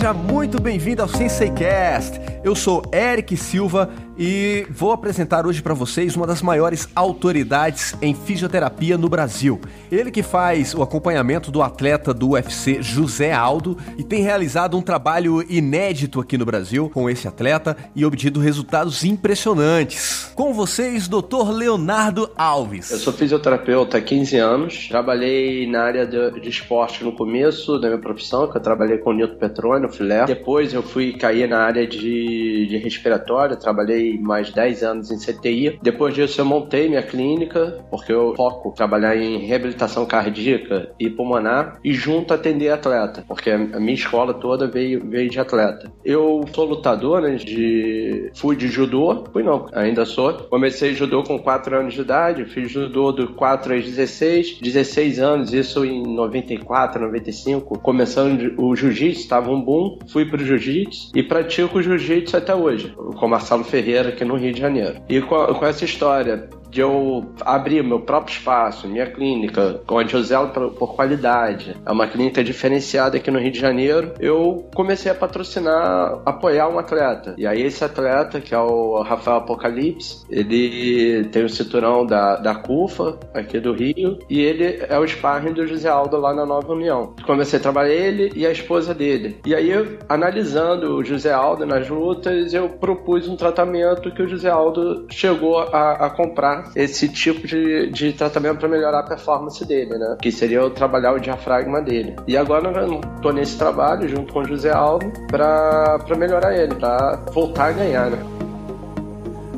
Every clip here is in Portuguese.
seja muito bem-vindo ao SenseiCast. Eu sou Eric Silva e vou apresentar hoje para vocês uma das maiores autoridades em fisioterapia no Brasil. Ele que faz o acompanhamento do atleta do UFC José Aldo e tem realizado um trabalho inédito aqui no Brasil com esse atleta e obtido resultados impressionantes. Com vocês, Dr. Leonardo Alves. Eu sou fisioterapeuta há 15 anos, trabalhei na área de, de esporte no começo da minha profissão, que eu trabalhei com o Nilton Petrônio, filé. Depois eu fui cair na área de, de respiratório, trabalhei mais 10 anos em CTI. Depois disso, eu montei minha clínica, porque eu foco trabalhar em reabilitação cardíaca e pulmonar, e junto atender atleta, porque a minha escola toda veio, veio de atleta. Eu sou lutador, né, de... fui de judô, fui não, ainda sou. Comecei judô com 4 anos de idade, fiz judô do 4 aos 16, 16 anos, isso em 94, 95, começando o jiu-jitsu, estava um boom, fui pro jiu-jitsu e pratico jiu-jitsu até hoje, com Marcelo Ferreira aqui no Rio de Janeiro. E com, com essa história de eu abrir meu próprio espaço, minha clínica, onde eu zelo por, por, qualidade, é uma clínica diferenciada aqui no Rio de Janeiro, eu comecei a patrocinar, apoiar um atleta. E aí esse atleta, que é o Rafael Apocalipse, ele tem o cinturão da, da CUFA, aqui do Rio, e ele é o sparring do José Aldo lá na Nova União. Comecei a trabalhar ele e a esposa dele. E aí, analisando o José Aldo nas lutas, eu propus um tratamento que o José Aldo chegou a, a comprar esse tipo de, de tratamento para melhorar a performance dele, né? Que seria eu trabalhar o diafragma dele. E agora eu tô nesse trabalho junto com o José Aldo para melhorar ele, para voltar a ganhar, né?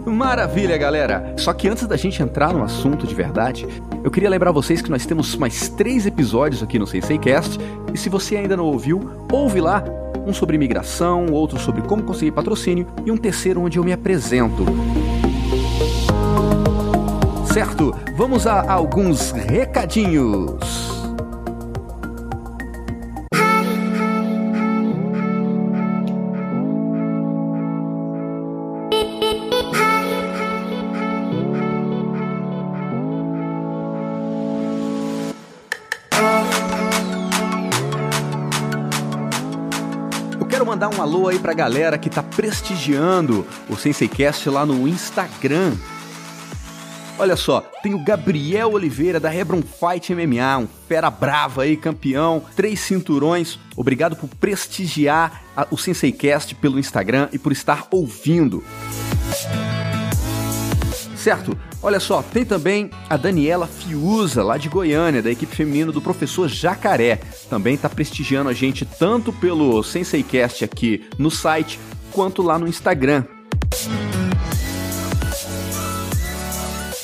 Maravilha, galera! Só que antes da gente entrar no assunto de verdade, eu queria lembrar vocês que nós temos mais três episódios aqui no SenseiCast, e se você ainda não ouviu, ouve lá, um sobre imigração, outro sobre como conseguir patrocínio e um terceiro onde eu me apresento certo? Vamos a alguns recadinhos. Eu quero mandar um alô aí pra galera que tá prestigiando o SenseiCast lá no Instagram. Olha só, tem o Gabriel Oliveira da Hebron Fight MMA, um fera brava aí, campeão, três cinturões. Obrigado por prestigiar a, o SenseiCast pelo Instagram e por estar ouvindo. Certo? Olha só, tem também a Daniela Fiuza, lá de Goiânia, da equipe feminina do professor Jacaré. Também está prestigiando a gente tanto pelo SenseiCast aqui no site, quanto lá no Instagram.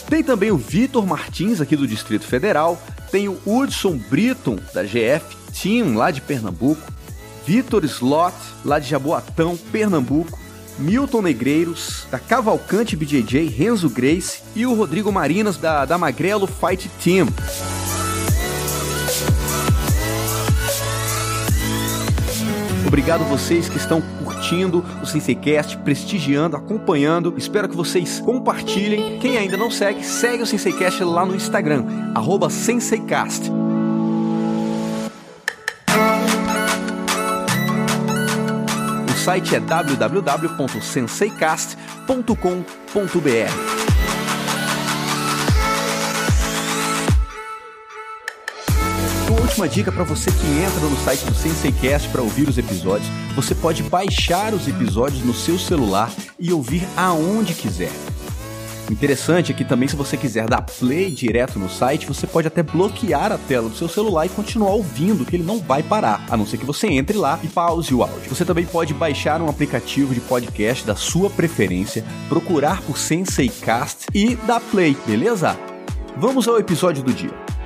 Tem também o Vitor Martins, aqui do Distrito Federal. Tem o Hudson Britton, da GF Team, lá de Pernambuco. Vitor Slot, lá de Jaboatão, Pernambuco. Milton Negreiros, da Cavalcante BJJ, Renzo Grace. E o Rodrigo Marinas, da, da Magrelo Fight Team. Obrigado vocês que estão curtindo o SenseiCast, prestigiando, acompanhando. Espero que vocês compartilhem. Quem ainda não segue, segue o SenseiCast lá no Instagram, SenseiCast. O site é www.senseicast.com.br. última dica para você que entra no site do SenseiCast para ouvir os episódios. Você pode baixar os episódios no seu celular e ouvir aonde quiser. Interessante é que também se você quiser dar play direto no site, você pode até bloquear a tela do seu celular e continuar ouvindo, que ele não vai parar, a não ser que você entre lá e pause o áudio. Você também pode baixar um aplicativo de podcast da sua preferência, procurar por SenseiCast e dar play, beleza? Vamos ao episódio do dia.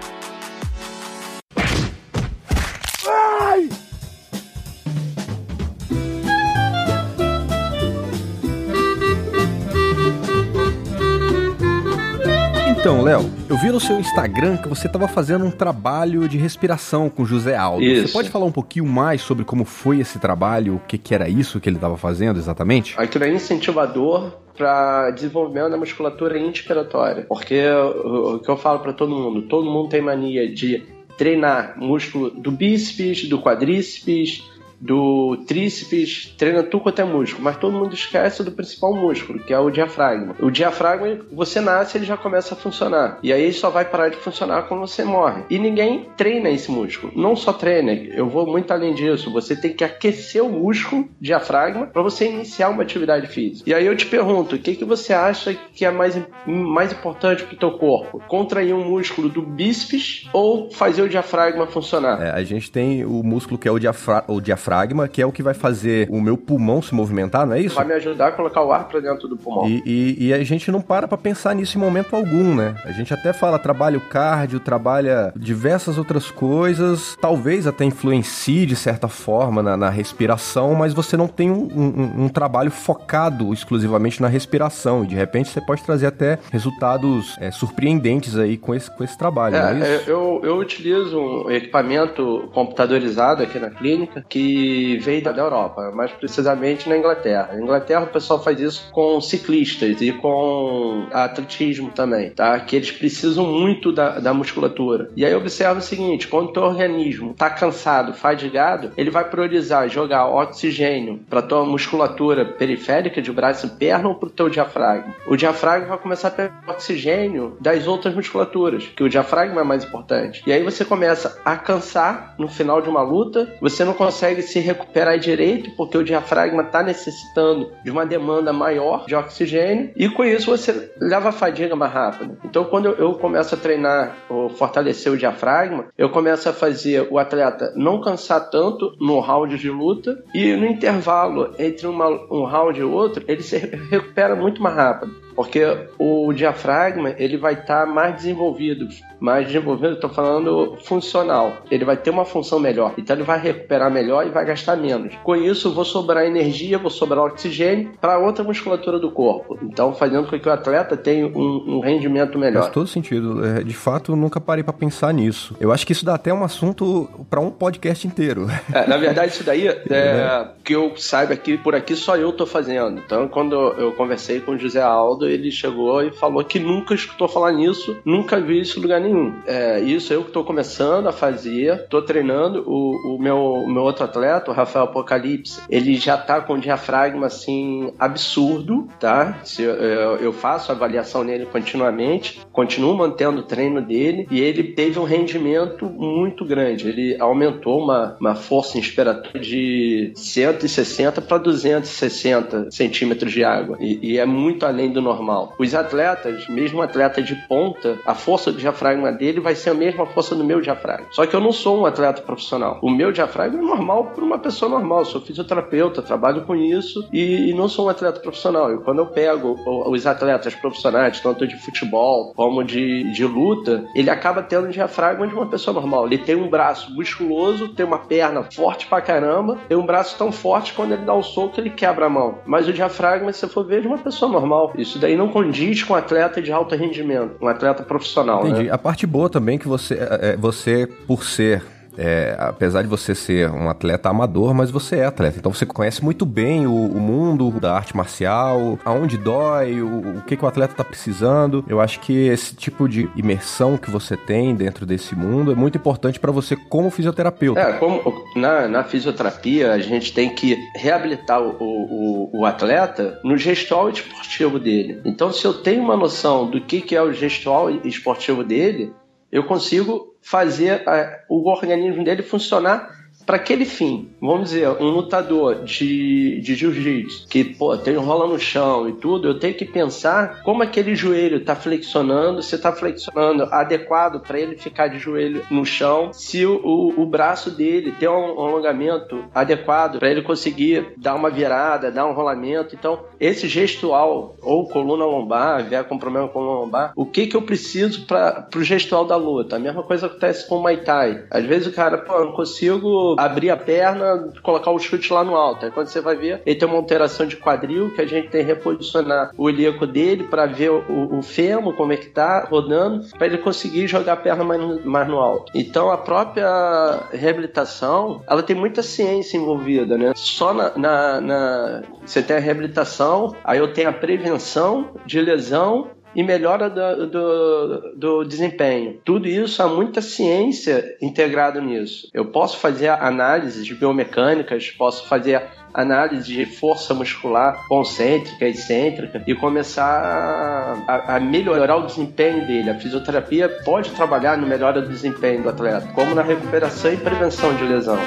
Então, Léo, eu vi no seu Instagram que você estava fazendo um trabalho de respiração com José Aldo. Isso. Você pode falar um pouquinho mais sobre como foi esse trabalho, o que, que era isso que ele estava fazendo exatamente? Aquilo é incentivador para desenvolvimento da musculatura inspiratória. Porque o, o que eu falo para todo mundo, todo mundo tem mania de treinar músculo do bíceps, do quadríceps, do tríceps, treina tudo quanto é músculo, mas todo mundo esquece do principal músculo, que é o diafragma. O diafragma, você nasce, ele já começa a funcionar. E aí ele só vai parar de funcionar quando você morre. E ninguém treina esse músculo. Não só treina, eu vou muito além disso. Você tem que aquecer o músculo diafragma para você iniciar uma atividade física. E aí eu te pergunto, o que, que você acha que é mais, mais importante para o teu corpo? Contrair um músculo do bíceps ou fazer o diafragma funcionar? É, a gente tem o músculo que é o, diafra o diafragma, que é o que vai fazer o meu pulmão se movimentar, não é isso? Vai me ajudar a colocar o ar para dentro do pulmão. E, e, e, a gente não para para pensar nisso em momento algum, né? A gente até fala trabalha o cardio, trabalha diversas outras coisas, talvez até influencie de certa forma na, na respiração, mas você não tem um, um, um trabalho focado exclusivamente na respiração. E de repente você pode trazer até resultados é, surpreendentes aí com esse, com esse trabalho. É, é eu, eu utilizo um equipamento computadorizado aqui na clínica que veio da Europa, mais precisamente na Inglaterra. Na Inglaterra o pessoal faz isso com ciclistas e com atletismo também, tá? Que eles precisam muito da, da musculatura. E aí observa o seguinte: quando o teu organismo está cansado, fadigado, ele vai priorizar jogar oxigênio para tua musculatura periférica de braço e perna ou para o teu diafragma. O diafragma vai começar a pegar oxigênio das outras musculaturas, que o diafragma é mais importante. E aí você começa a cansar no final de uma luta, você não consegue se recuperar direito porque o diafragma está necessitando de uma demanda maior de oxigênio e com isso você leva a fadiga mais rápido. Então quando eu começo a treinar ou fortalecer o diafragma, eu começo a fazer o atleta não cansar tanto no round de luta e no intervalo entre uma, um round e outro, ele se recupera muito mais rápido. Porque o diafragma ele vai estar tá mais desenvolvido, mais desenvolvido, estou falando funcional. Ele vai ter uma função melhor, então ele vai recuperar melhor e vai gastar menos. Com isso, vou sobrar energia, vou sobrar oxigênio para outra musculatura do corpo. Então, fazendo com que o atleta tenha um, um rendimento melhor. Faz todo sentido. É, de fato, nunca parei para pensar nisso. Eu acho que isso dá até um assunto para um podcast inteiro. É, na verdade, isso daí é, é, que eu saiba que por aqui só eu estou fazendo. Então, quando eu conversei com o José Aldo ele chegou e falou que nunca escutou falar nisso, nunca viu isso em lugar nenhum. É, isso eu que estou começando a fazer, estou treinando. O, o, meu, meu outro atleta, o Rafael Apocalipse, ele já está com um diafragma assim absurdo, tá? Se, eu, eu faço avaliação nele continuamente, continuo mantendo o treino dele e ele teve um rendimento muito grande. Ele aumentou uma, uma força inspiratória de 160 para 260 centímetros de água e, e é muito além do normal normal. Os atletas, mesmo um atleta de ponta, a força do diafragma dele vai ser a mesma força do meu diafragma. Só que eu não sou um atleta profissional. O meu diafragma é normal para uma pessoa normal. Eu sou fisioterapeuta, trabalho com isso e, e, não sou um atleta profissional. E quando eu pego os atletas profissionais, tanto de futebol como de, de luta, ele acaba tendo o diafragma de uma pessoa normal. Ele tem um braço musculoso, tem uma perna forte pra caramba, tem um braço tão forte quando ele dá o soco ele quebra a mão. Mas o diafragma, se você for ver, é de uma pessoa normal. Isso daí não condiz com atleta de alto rendimento, um atleta profissional. Entendi. Né? A parte boa também é que você, é, é, você por ser é, apesar de você ser um atleta amador, mas você é atleta. Então você conhece muito bem o, o mundo da arte marcial, aonde dói, o, o que, que o atleta está precisando. Eu acho que esse tipo de imersão que você tem dentro desse mundo é muito importante para você como fisioterapeuta. É, como na, na, fisioterapia a gente tem que reabilitar o, o, o atleta no gestual esportivo dele. Então, se eu tenho uma noção do que, que é o gestual esportivo dele, eu consigo fazer a, o organismo dele funcionar para aquele fim, vamos dizer, um lutador de, de jiu-jitsu que pô, tem rola no chão e tudo, eu tenho que pensar como aquele joelho está flexionando, se está flexionando adequado para ele ficar de joelho no chão, se o, o, o braço dele tem um alongamento adequado para ele conseguir dar uma virada, dar um rolamento. Então, esse gestual ou coluna lombar, vier com problema com lombar, o que que eu preciso para o gestual da luta? A mesma coisa acontece com o Muay Thai. Às vezes o cara, pô, eu não consigo abrir a perna, colocar o chute lá no alto. Aí quando você vai ver, ele tem uma alteração de quadril que a gente tem que reposicionar o ilíaco dele para ver o, o fêmur, como é que tá rodando, para ele conseguir jogar a perna mais no, mais no alto. Então a própria reabilitação, ela tem muita ciência envolvida, né? Só na, na, na você tem a reabilitação, aí eu tenho a prevenção de lesão e melhora do, do, do, desempenho. Tudo isso há muita ciência integrada nisso. Eu posso fazer análises biomecânicas, posso fazer análise de força muscular concêntrica, excêntrica e começar a, a, melhorar o desempenho dele. A fisioterapia pode trabalhar no melhora do desempenho do atleta, como na recuperação e prevenção de lesão.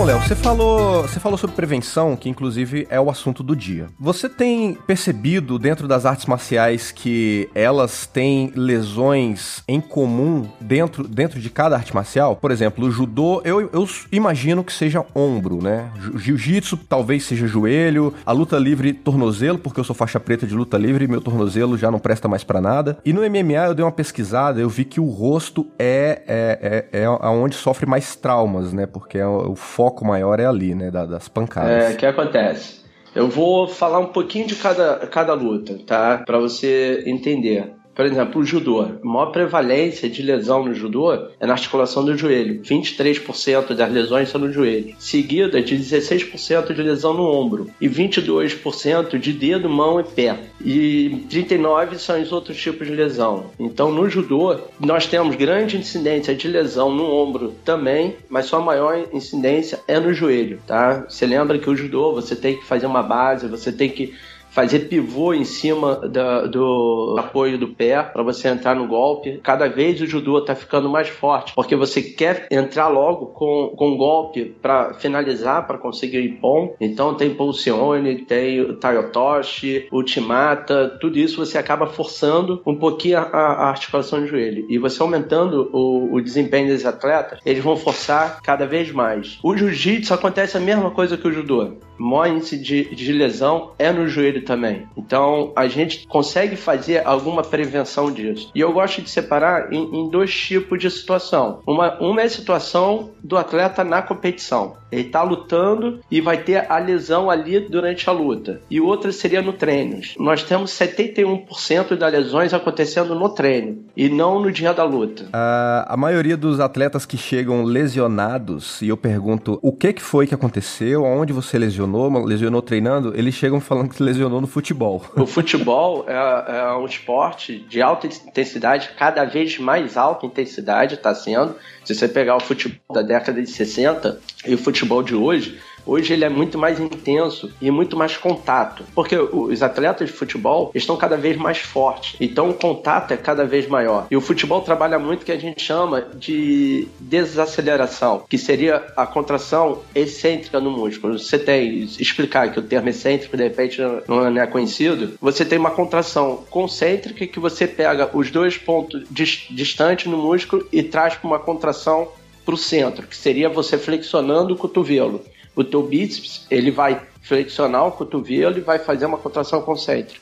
Então, Léo, você falou, você falou sobre prevenção, que inclusive é o assunto do dia. Você tem percebido dentro das artes marciais que elas têm lesões em comum dentro, dentro de cada arte marcial? Por exemplo, o judô, eu, eu imagino que seja ombro, né? Jiu-jitsu talvez seja joelho, a luta livre tornozelo, porque eu sou faixa preta de luta livre e meu tornozelo já não presta mais para nada. E no MMA eu dei uma pesquisada, eu vi que o rosto é, é, é, é onde sofre mais traumas, né? Porque é o foco maior é ali, né? das pancadas. É, o que acontece? Eu vou falar um pouquinho de cada, cada luta, tá? Para você entender. Por exemplo, o judô. A maior prevalência de lesão no judô é na articulação do joelho. 23% das lesões são no joelho. Seguida de 16% de lesão no ombro. E 22% de dedo, mão e pé. E 39% são os outros tipos de lesão. Então, no judô, nós temos grande incidência de lesão no ombro também, mas sua maior incidência é no joelho, tá? Você lembra que o judô, você tem que fazer uma base, você tem que fazer pivô em cima da, do apoio do pé para você entrar no golpe. Cada vez o judô está ficando mais forte, porque você quer entrar logo com, com golpe para finalizar, para conseguir o Ippon. Então tem Pulsione, tem o Tayotoshi, Ultimata, tudo isso você acaba forçando um pouquinho a, a articulação do joelho. E você aumentando o, o desempenho desses atletas, eles vão forçar cada vez mais. O jiu-jitsu acontece a mesma coisa que o judô. Maior índice de, de lesão é no joelho também. Então a gente consegue fazer alguma prevenção disso. E eu gosto de separar em, em dois tipos de situação. Uma, uma é a situação do atleta na competição. Ele está lutando e vai ter a lesão ali durante a luta. E outra seria no treino. Nós temos 71% das lesões acontecendo no treino e não no dia da luta. a maioria dos atletas que chegam lesionados, e eu pergunto o que, que foi que aconteceu, aonde você lesionou, lesionou treinando, eles chegam falando que lesionou no futebol. O futebol é, é um esporte de alta intensidade, cada vez mais alta intensidade está sendo. Se você pegar o futebol da década de 60 e o futebol de hoje, Hoje ele é muito mais intenso e muito mais contato, porque os atletas de futebol estão cada vez mais fortes, então o contato é cada vez maior. E o futebol trabalha muito o que a gente chama de desaceleração, que seria a contração excêntrica no músculo. Você tem, explicar que o termo excêntrico de repente não é conhecido, você tem uma contração concêntrica que você pega os dois pontos distantes no músculo e traz para uma contração para o centro, que seria você flexionando o cotovelo o teu bíceps ele vai flexionar o cotovelo e vai fazer uma contração concêntrica.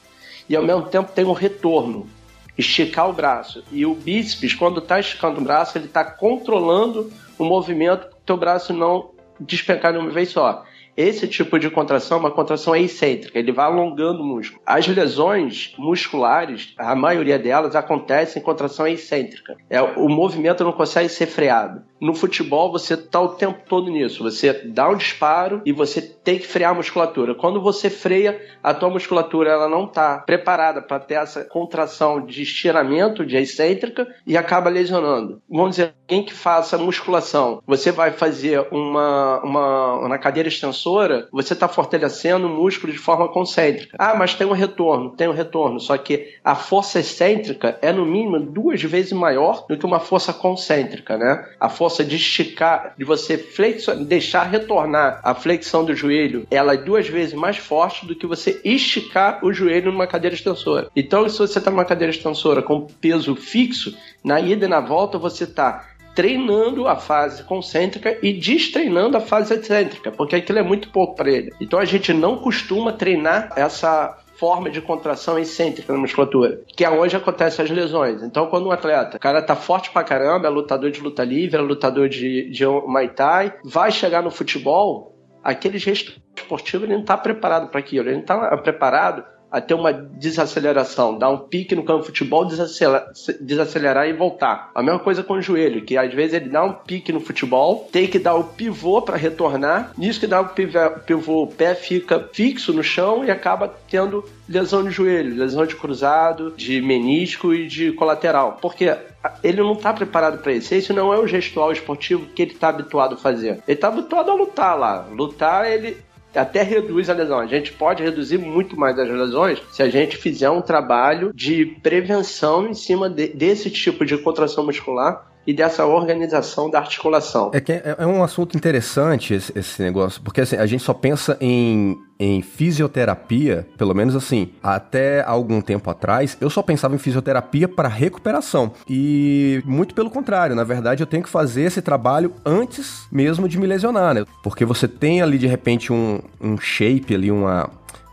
E ao mesmo tempo tem um retorno, esticar o braço. E o bíceps, quando está esticando o braço, ele está controlando o movimento para o teu braço não despencar de uma vez só. Esse tipo de contração é uma contração excêntrica, ele vai alongando o músculo. As lesões musculares, a maioria delas acontecem em contração excêntrica. É, o movimento não consegue ser freado. No futebol, você está o tempo todo nisso. Você dá um disparo e você tem que frear a musculatura. Quando você freia, a tua musculatura ela não está preparada para ter essa contração de estiramento, de excêntrica, e acaba lesionando. Vamos dizer, alguém que faça musculação, você vai fazer uma, uma na cadeira extensora, você está fortalecendo o músculo de forma concêntrica. Ah, mas tem um retorno, tem um retorno. Só que a força excêntrica é no mínimo duas vezes maior do que uma força concêntrica, né? A força de esticar, de você deixar retornar a flexão do joelho, ela é duas vezes mais forte do que você esticar o joelho numa cadeira extensora. Então, se você está numa cadeira extensora com peso fixo, na ida e na volta você está treinando a fase concêntrica e destreinando a fase excêntrica, porque aquilo é muito pouco para ele. Então a gente não costuma treinar essa forma de contração excêntrica na musculatura, que é onde acontecem as lesões. Então, quando um atleta, o cara tá forte pra caramba, é lutador de luta livre, é lutador de, de Muay Thai, vai chegar no futebol, aquele gesto esportivo ele não está preparado para aquilo, ele não está preparado a ter uma desaceleração, dar um pique no campo de futebol, desacelerar, desacelerar e voltar. A mesma coisa com o joelho, que às vezes ele dá um pique no futebol, tem que dar o pivô para retornar, nisso que dá o pivô, o pé fica fixo no chão e acaba tendo lesão de joelho, lesão de cruzado, de menisco e de colateral. Porque ele não está preparado para isso. Esse não é o gestual esportivo que ele está habituado a fazer. Ele está habituado a lutar lá. Lutar, ele até reduz a lesão. A gente pode reduzir muito mais as lesões se a gente fizer um trabalho de prevenção em cima de, desse tipo de contração muscular e dessa organização da articulação. É, que é, é um assunto interessante esse, esse negócio, porque assim, a gente só pensa em, em fisioterapia, pelo menos assim, até algum tempo atrás, eu só pensava em fisioterapia para recuperação. E muito pelo contrário, na verdade eu tenho que fazer esse trabalho antes mesmo de me lesionar, né? Porque você tem ali de repente um, um shape ali, uma,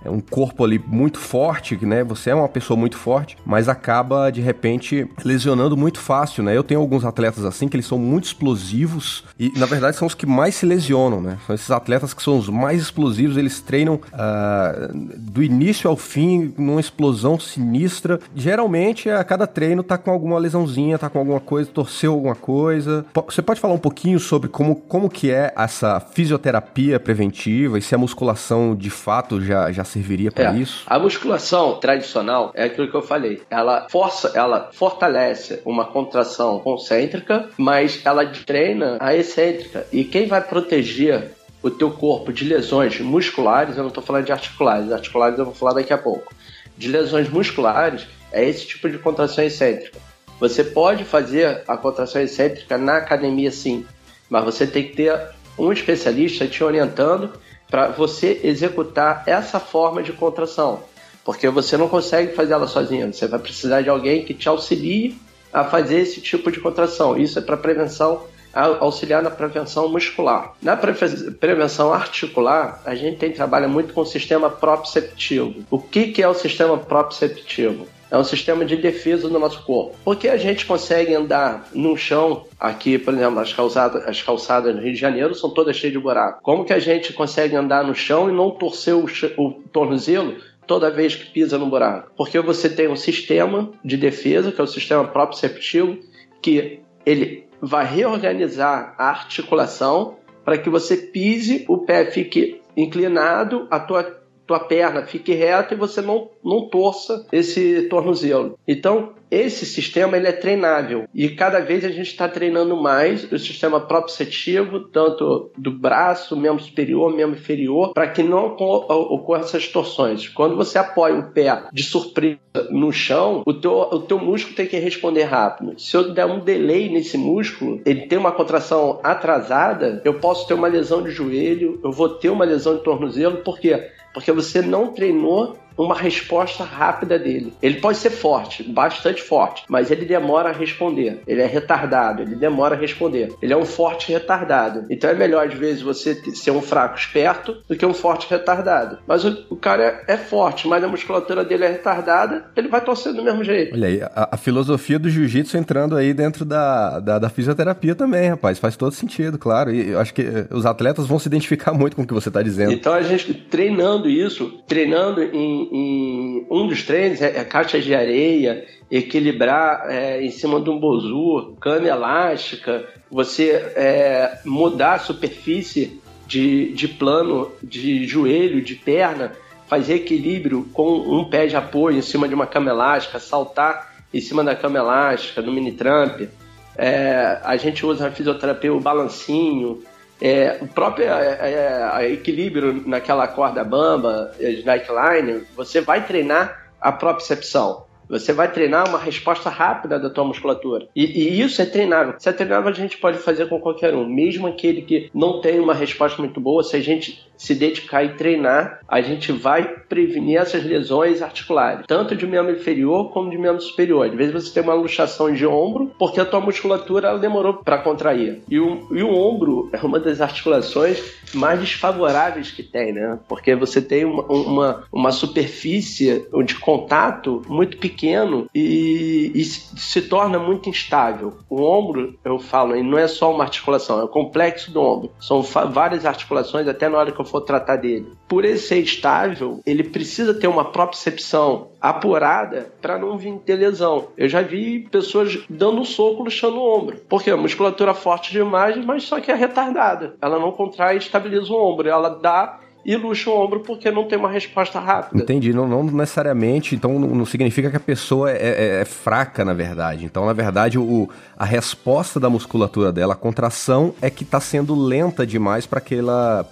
um corpo ali muito forte, né? Você é uma pessoa muito forte, mas acaba de repente lesionando muito fácil, né? Eu tenho alguns atletas assim que eles são muito explosivos e na verdade são os que mais se lesionam, né? São esses atletas que são os mais explosivos, eles treinam uh, do início ao fim numa explosão sinistra. Geralmente a cada treino tá com alguma lesãozinha, tá com alguma coisa, torceu alguma coisa. Você pode falar um pouquinho sobre como, como que é essa fisioterapia preventiva e se a musculação de fato já, já serviria para é, isso? A musculação tradicional é aquilo que eu falei. Ela força, ela fortalece uma contração concêntrica, mas ela treina a excêntrica. E quem vai proteger o teu corpo de lesões musculares, eu não estou falando de articulares, articulares eu vou falar daqui a pouco. De lesões musculares, é esse tipo de contração excêntrica. Você pode fazer a contração excêntrica na academia sim, mas você tem que ter um especialista te orientando para você executar essa forma de contração, porque você não consegue fazer ela sozinho, você vai precisar de alguém que te auxilie a fazer esse tipo de contração. Isso é para prevenção, auxiliar na prevenção muscular. Na prevenção articular, a gente tem trabalha muito com o sistema proprioceptivo. O que, que é o sistema proprioceptivo? É um sistema de defesa do nosso corpo. Porque a gente consegue andar no chão, aqui, por exemplo, as calçadas, as calçadas no Rio de Janeiro são todas cheias de buraco. Como que a gente consegue andar no chão e não torcer o, o tornozelo toda vez que pisa no buraco? Porque você tem um sistema de defesa, que é o sistema proprioceptivo, que ele vai reorganizar a articulação para que você pise, o pé fique inclinado, a tua tua perna fique reta e você não, não torça esse tornozelo. Então, esse sistema ele é treinável e cada vez a gente está treinando mais o sistema proprioceptivo, tanto do braço, membro superior, membro inferior, para que não ocorra essas torções. Quando você apoia o pé de surpresa no chão, o teu, o teu músculo tem que responder rápido. Se eu der um delay nesse músculo, ele tem uma contração atrasada, eu posso ter uma lesão de joelho, eu vou ter uma lesão de tornozelo, por quê? Porque você não treinou uma resposta rápida dele. Ele pode ser forte, bastante forte, mas ele demora a responder. Ele é retardado, ele demora a responder. Ele é um forte retardado. Então é melhor, às vezes, você ser um fraco esperto do que um forte retardado. Mas o, o cara é, é, forte, mas a musculatura dele é retardada, ele vai torcer do mesmo jeito. Olha aí, a, a filosofia do jiu-jitsu entrando aí dentro da, da, da, fisioterapia também, rapaz. Faz todo sentido, claro. E eu acho que os atletas vão se identificar muito com o que você está dizendo. Então a gente treinando isso, treinando em em, um dos treinos é, é caixa de areia, equilibrar é, em cima de um bozu, cana elástica, você é, mudar a superfície de, de plano de joelho, de perna, fazer equilíbrio com um pé de apoio em cima de uma cama elástica, saltar em cima da cama elástica, no mini tramp. É, a gente usa na fisioterapia o balancinho, é, o próprio é, é, equilíbrio naquela corda bamba, slackline, você vai treinar a propriocepção. Você vai treinar uma resposta rápida da tua musculatura. E, e, isso é treinável. Se é treinável, a gente pode fazer com qualquer um. Mesmo aquele que não tem uma resposta muito boa, se a gente se dedicar e treinar, a gente vai prevenir essas lesões articulares, tanto de membro inferior como de membro superior. Às vezes você tem uma luxação de ombro porque a tua musculatura demorou para contrair. E o, e o ombro é uma das articulações mais desfavoráveis que tem, né? Porque você tem uma, uma, uma superfície de contato muito pequeno e, e se torna muito instável. O ombro, eu falo, não é só uma articulação, é o complexo do ombro. São várias articulações, até na hora que eu for tratar dele. Por ele ser estável, ele precisa ter uma propriocepção apurada para não vir ter lesão. Eu já vi pessoas dando um soco luxando o ombro. Porque a musculatura forte demais, mas só que é retardada. Ela não contrai e estabiliza o ombro. Ela dá e luxa o ombro porque não tem uma resposta rápida. Entendi, não, não necessariamente, então não, não significa que a pessoa é, é, é, fraca, na verdade. Então, na verdade, o, a resposta da musculatura dela, a contração, é que está sendo lenta demais para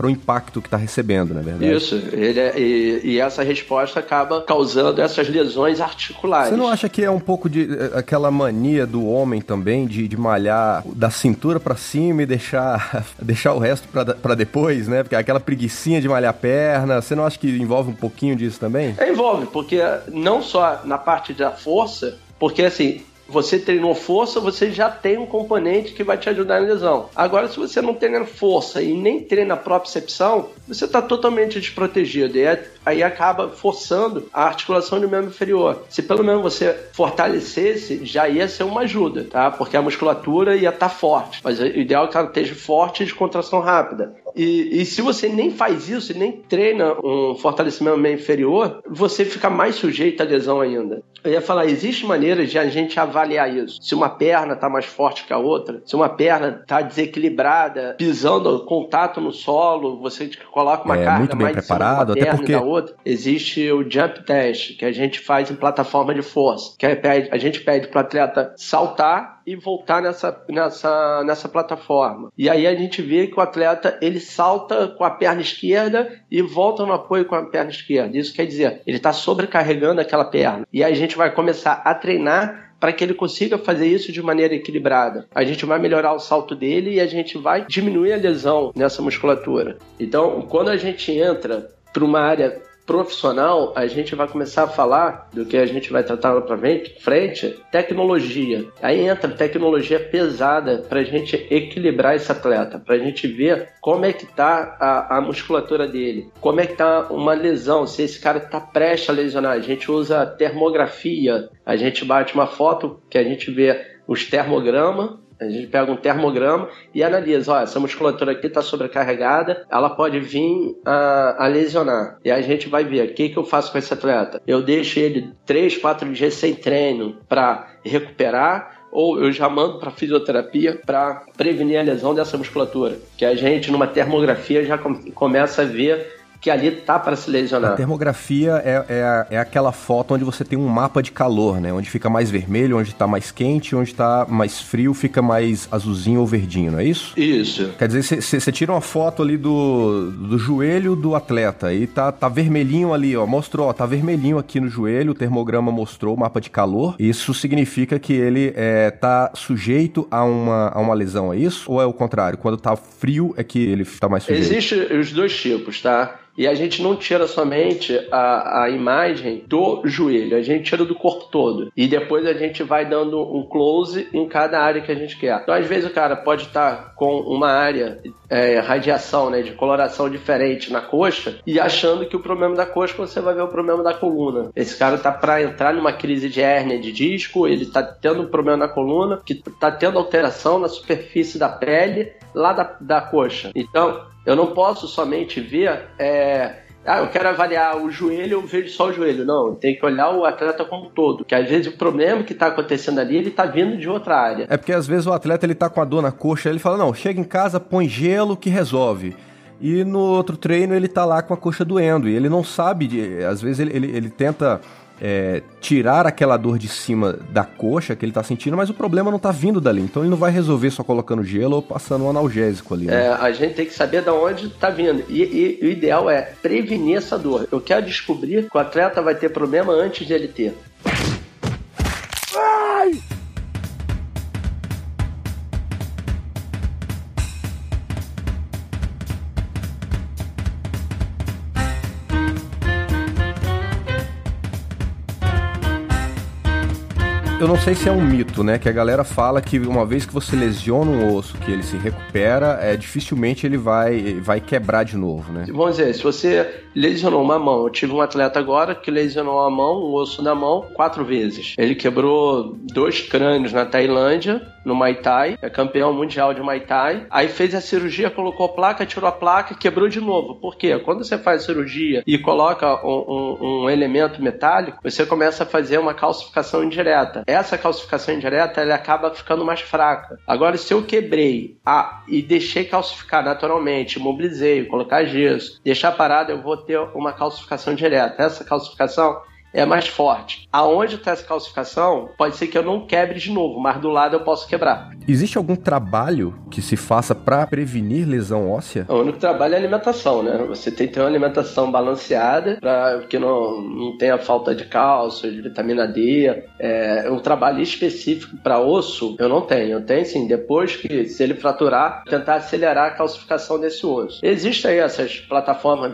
o impacto que está recebendo, na é verdade. Isso, ele é, e, e, essa resposta acaba causando essas lesões articulares. Você não acha que é um pouco de é, aquela mania do homem também de, de malhar da cintura para cima e deixar, deixar o resto para depois, né? Porque aquela preguiçinha de malhar a perna? Você não acha que envolve um pouquinho disso também? É, envolve, porque não só na parte da força, porque assim, você treinou força, você já tem um componente que vai te ajudar na lesão. Agora, se você não treina força e nem treina propriocepção, você está totalmente desprotegido. E é, aí acaba forçando a articulação do membro inferior. Se pelo menos você fortalecesse, já ia ser uma ajuda, tá? Porque a musculatura ia estar tá forte. Mas o ideal é que ela esteja forte e de contração rápida. E, e, se você nem faz isso, nem treina um fortalecimento meio inferior, você fica mais sujeito à lesão ainda. Eu ia falar, existe maneiras de a gente avaliar isso. Se uma perna está mais forte que a outra, se uma perna está desequilibrada, pisando contato no solo, você coloca uma é, carga muito bem mais preparado, até porque da outra. Existe o jump test, que a gente faz em plataforma de força, que a gente pede para o atleta saltar e voltar nessa, nessa, nessa plataforma. E aí a gente vê que o atleta ele salta com a perna esquerda e volta no apoio com a perna esquerda. Isso quer dizer, ele está sobrecarregando aquela perna. E aí a gente vai começar a treinar para que ele consiga fazer isso de maneira equilibrada. A gente vai melhorar o salto dele e a gente vai diminuir a lesão nessa musculatura. Então, quando a gente entra para uma área profissional, a gente vai começar a falar do que a gente vai tratar para frente, tecnologia. Aí entra tecnologia pesada para a gente equilibrar esse atleta, para a gente ver como é que tá a, a, musculatura dele, como é que tá uma lesão, se esse cara está prestes a lesionar. A gente usa termografia, a gente bate uma foto que a gente vê os termogramas a gente pega um termograma e analisa, ó, essa musculatura aqui está sobrecarregada, ela pode vir a, a, lesionar. E a gente vai ver, o que, que eu faço com esse atleta? Eu deixo ele 3, 4 dias sem treino para recuperar, ou eu já mando para fisioterapia para prevenir a lesão dessa musculatura. Que a gente, numa termografia, já começa a ver que ali tá para se lesionar. A termografia é, é, é, aquela foto onde você tem um mapa de calor, né? Onde fica mais vermelho, onde tá mais quente, onde tá mais frio, fica mais azulzinho ou verdinho, não é isso? Isso. Quer dizer, você tira uma foto ali do, do joelho do atleta e tá, tá vermelhinho ali, ó. Mostrou, ó, tá vermelhinho aqui no joelho, o termograma mostrou o mapa de calor. Isso significa que ele é, tá sujeito a uma, a uma lesão, é isso? Ou é o contrário? Quando tá frio é que ele tá mais sujeito? Existe os dois tipos, tá? E a gente não tira somente a, a imagem do joelho, a gente tira do corpo todo. E depois a gente vai dando um close em cada área que a gente quer. Então, às vezes, o cara pode estar com uma área é, radiação, né, de coloração diferente na coxa e achando que o problema da coxa você vai ver o problema da coluna. Esse cara tá para entrar numa crise de hérnia de disco, ele tá tendo um problema na coluna, que tá tendo alteração na superfície da pele lá da, da coxa. Então, eu não posso somente ver. É, ah, eu quero avaliar o joelho, eu vejo só o joelho. Não, tem que olhar o atleta como um todo. Que às vezes o problema que está acontecendo ali, ele está vindo de outra área. É porque às vezes o atleta ele tá com a dor na coxa, ele fala: não, chega em casa, põe gelo que resolve. E no outro treino ele tá lá com a coxa doendo. E ele não sabe, às vezes ele, ele, ele tenta é, tirar aquela dor de cima da coxa que ele tá sentindo, mas o problema não tá vindo dali. Então ele não vai resolver só colocando gelo ou passando um analgésico ali. Né? É, a gente tem que saber de onde tá vindo. E, e, e o ideal é prevenir essa dor. Eu quero descobrir que o atleta vai ter problema antes de ele ter. eu Eu não sei se é um mito, né? Que a galera fala que uma vez que você lesiona um osso, que ele se recupera, é dificilmente ele vai, vai quebrar de novo, né? Vamos dizer, se você lesionou uma mão, eu tive um atleta agora que lesionou a mão, o osso da mão, quatro vezes. Ele quebrou dois crânios na Tailândia, no Muay Thai, é campeão mundial de Muay Thai. Aí fez a cirurgia, colocou a placa, tirou a placa, quebrou de novo. Por quê? Quando você faz cirurgia e coloca um, um, um elemento metálico, você começa a fazer uma calcificação indireta. Essa calcificação indireta, ela acaba ficando mais fraca. Agora, se eu quebrei a, e deixei calcificar naturalmente, imobilizei, colocar gesso, deixar parado, eu vou ter uma calcificação direta. Essa calcificação é mais forte. Aonde está essa calcificação, pode ser que eu não quebre de novo, mas do lado eu posso quebrar. Existe algum trabalho que se faça para prevenir lesão óssea? O único trabalho é a alimentação, né? Você tem que ter uma alimentação balanceada para que não, não tenha falta de cálcio, de vitamina D. É, um trabalho específico para osso eu não tenho. Eu tenho sim, depois que se ele fraturar, tentar acelerar a calcificação desse osso. Existem aí essas plataformas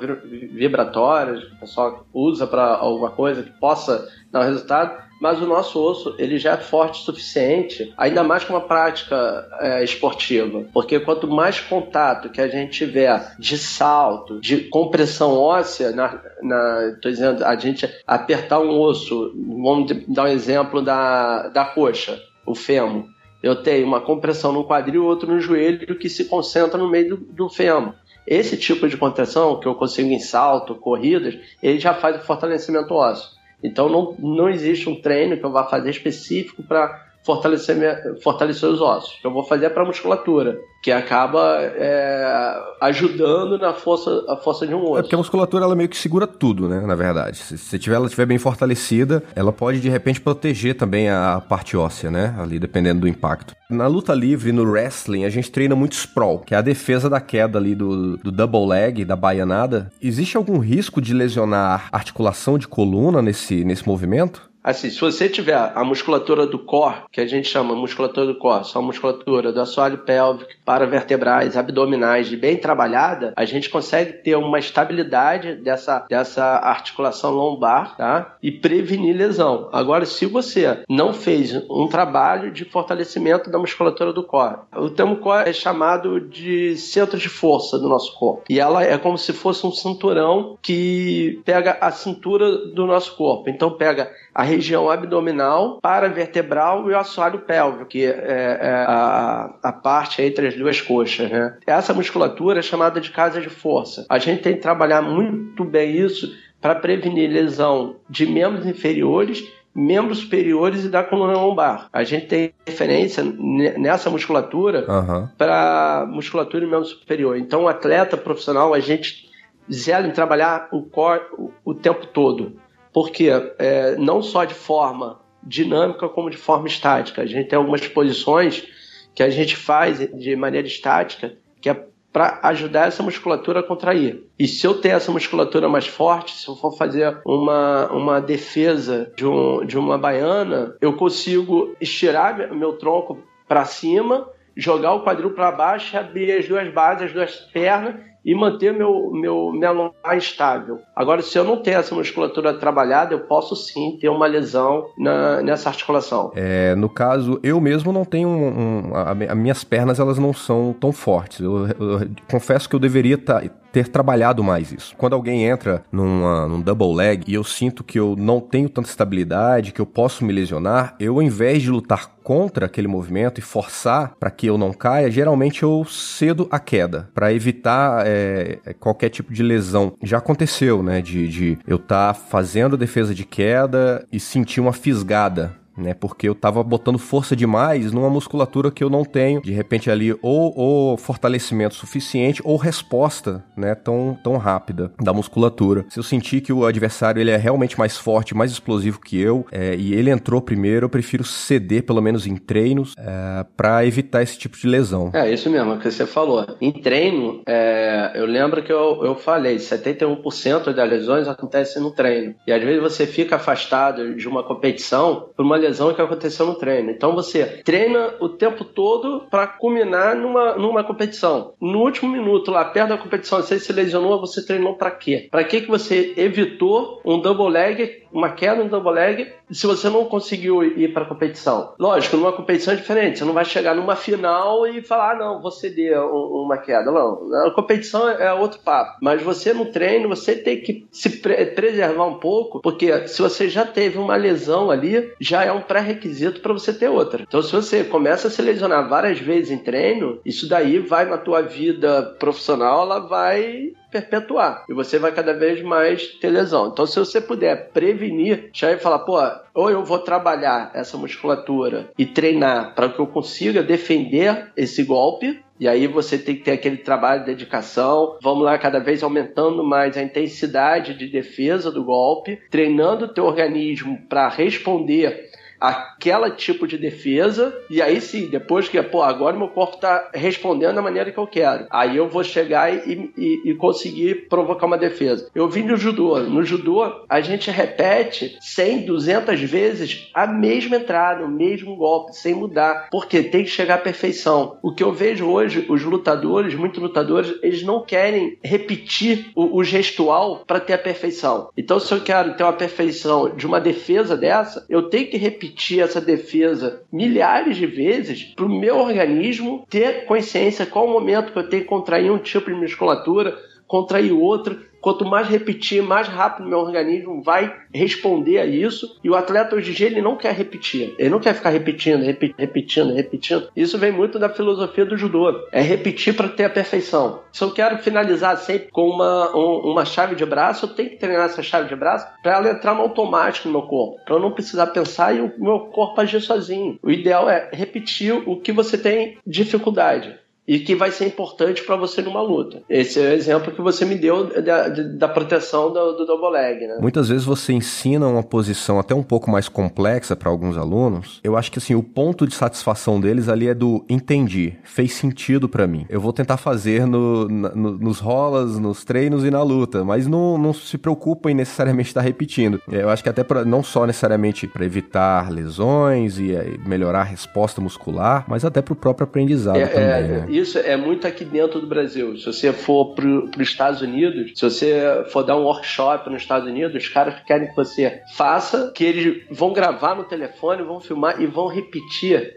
vibratórias que o pessoal usa para alguma coisa possa dar um resultado, mas o nosso osso ele já é forte o suficiente, ainda mais com uma prática é, esportiva, porque quanto mais contato que a gente tiver de salto, de compressão óssea, na, na tô dizendo, a gente apertar um osso, vamos dar um exemplo da, da coxa, o fêmur. Eu tenho uma compressão no quadril, outro no joelho que se concentra no meio do, do fêmur. Esse tipo de contração que eu consigo em salto, corridas, ele já faz o fortalecimento ósseo. Então não, não existe um treino que eu vá fazer específico para fortalecer, minha, fortalecer os ossos. Eu vou fazer para musculatura, que acaba é, ajudando na força, a força de um osso. É porque a musculatura ela meio que segura tudo, né? Na verdade, se, se tiver, ela estiver bem fortalecida, ela pode de repente proteger também a parte óssea, né? Ali dependendo do impacto. Na luta livre, no wrestling, a gente treina muito sprawl, que é a defesa da queda ali do, do double leg, da baianada. Existe algum risco de lesionar articulação de coluna nesse, nesse movimento? Assim, se você tiver a musculatura do core, que a gente chama musculatura do core, só musculatura do assoalho pélvico, paravertebrais, abdominais, bem trabalhada, a gente consegue ter uma estabilidade dessa, dessa articulação lombar, tá? E prevenir lesão. Agora, se você não fez um trabalho de fortalecimento da musculatura do core, o termo core é chamado de centro de força do nosso corpo. E ela é como se fosse um cinturão que pega a cintura do nosso corpo. Então, pega a região abdominal, paravertebral e o assoalho pélvico, que é, é a, a, parte entre as duas coxas. Né? Essa musculatura é chamada de casa de força. A gente tem que trabalhar muito bem isso para prevenir lesão de membros inferiores membros superiores e da coluna lombar. A gente tem referência nessa musculatura uhum. para musculatura e membro superior. Então, o atleta profissional, a gente zela em trabalhar o core o, o tempo todo porque é, não só de forma dinâmica como de forma estática. A gente tem algumas posições que a gente faz de maneira estática que é para ajudar essa musculatura a contrair. E se eu tenho essa musculatura mais forte, se eu for fazer uma, uma defesa de, um, de uma baiana, eu consigo estirar meu tronco para cima, jogar o quadril para baixo, abrir as duas bases, as duas pernas e manter meu, meu, minha lombar estável. Agora, se eu não tenho essa musculatura trabalhada, eu posso sim ter uma lesão na, nessa articulação. É, no caso, eu mesmo não tenho um, um as minhas pernas elas não são tão fortes. Eu, eu confesso que eu deveria tá, ter trabalhado mais isso. Quando alguém entra numa, num double leg e eu sinto que eu não tenho tanta estabilidade, que eu posso me lesionar, eu ao invés de lutar contra aquele movimento e forçar para que eu não caia, geralmente eu cedo a queda para evitar é, qualquer tipo de lesão. Já aconteceu, né? De, de eu estar tá fazendo defesa de queda e sentir uma fisgada né? Porque eu tava botando força demais numa musculatura que eu não tenho. De repente ali, ou, ou fortalecimento suficiente, ou resposta, né? Tão, tão rápida da musculatura. Se eu sentir que o adversário ele é realmente mais forte, mais explosivo que eu, é, e ele entrou primeiro, eu prefiro ceder, pelo menos em treinos, é, para evitar esse tipo de lesão. É, isso mesmo que você falou. Em treino, é, eu lembro que eu, eu falei, 71% das lesões acontecem no treino. E às vezes você fica afastado de uma competição por uma lesão lesão que aconteceu no treino. Então você treina o tempo todo para culminar numa, numa competição. No último minuto, lá perto da competição, você se lesionou, você treinou para quê? Para que que você evitou um double leg, uma queda no double leg, se você não conseguiu ir para a competição? Lógico, numa competição é diferente. Você não vai chegar numa final e falar, ah, não, vou ceder uma queda. Não, a competição é outro papo. Mas você no treino, você tem que se preservar um pouco, porque se você já teve uma lesão ali, já é um pré-requisito para você ter outra. Então, se você começa a se lesionar várias vezes em treino, isso daí vai na tua vida profissional, ela vai perpetuar. E você vai cada vez mais ter lesão. Então, se você puder prevenir, já vai falar, pô, ou eu vou trabalhar essa musculatura e treinar para que eu consiga defender esse golpe, e aí você tem que ter aquele trabalho de dedicação. Vamos lá, cada vez aumentando mais a intensidade de defesa do golpe, treinando o teu organismo para responder aquela tipo de defesa, e aí sim, depois que, pô, agora meu corpo tá respondendo da maneira que eu quero, aí eu vou chegar e, e, e conseguir provocar uma defesa. Eu vim no judô. No judô, a gente repete 100, 200 vezes a mesma entrada, o mesmo golpe, sem mudar, porque tem que chegar à perfeição. O que eu vejo hoje, os lutadores, muitos lutadores, eles não querem repetir o, o gestual para ter a perfeição. Então, se eu quero ter uma perfeição de uma defesa dessa, eu tenho que repetir repetir essa defesa milhares de vezes para o meu organismo ter consciência qual o momento que eu tenho que contrair um tipo de musculatura, contrair outro, Quanto mais repetir, mais rápido meu organismo vai responder a isso. E o atleta hoje em dia ele não quer repetir. Ele não quer ficar repetindo, repetindo, repetindo. Isso vem muito da filosofia do judô. É repetir para ter a perfeição. Se eu quero finalizar sempre com uma, um, uma chave de braço, eu tenho que treinar essa chave de braço para ela entrar no automático no meu corpo. Para eu não precisar pensar e o meu corpo agir sozinho. O ideal é repetir o que você tem dificuldade e que vai ser importante para você numa luta. Esse é o exemplo que você me deu da, da proteção do, do double leg, né? Muitas vezes você ensina uma posição até um pouco mais complexa para alguns alunos. Eu acho que assim, o ponto de satisfação deles ali é do entendi, fez sentido para mim. Eu vou tentar fazer no, no, nos rolas, nos treinos e na luta, mas não, não se preocupem necessariamente estar repetindo. Eu acho que até pra, não só necessariamente para evitar lesões e é, melhorar a resposta muscular, mas até para o próprio aprendizado é, também. É, né? Isso é muito aqui dentro do Brasil. Se você for para os Estados Unidos, se você for dar um workshop nos Estados Unidos, os caras querem que você faça, que eles vão gravar no telefone, vão filmar e vão repetir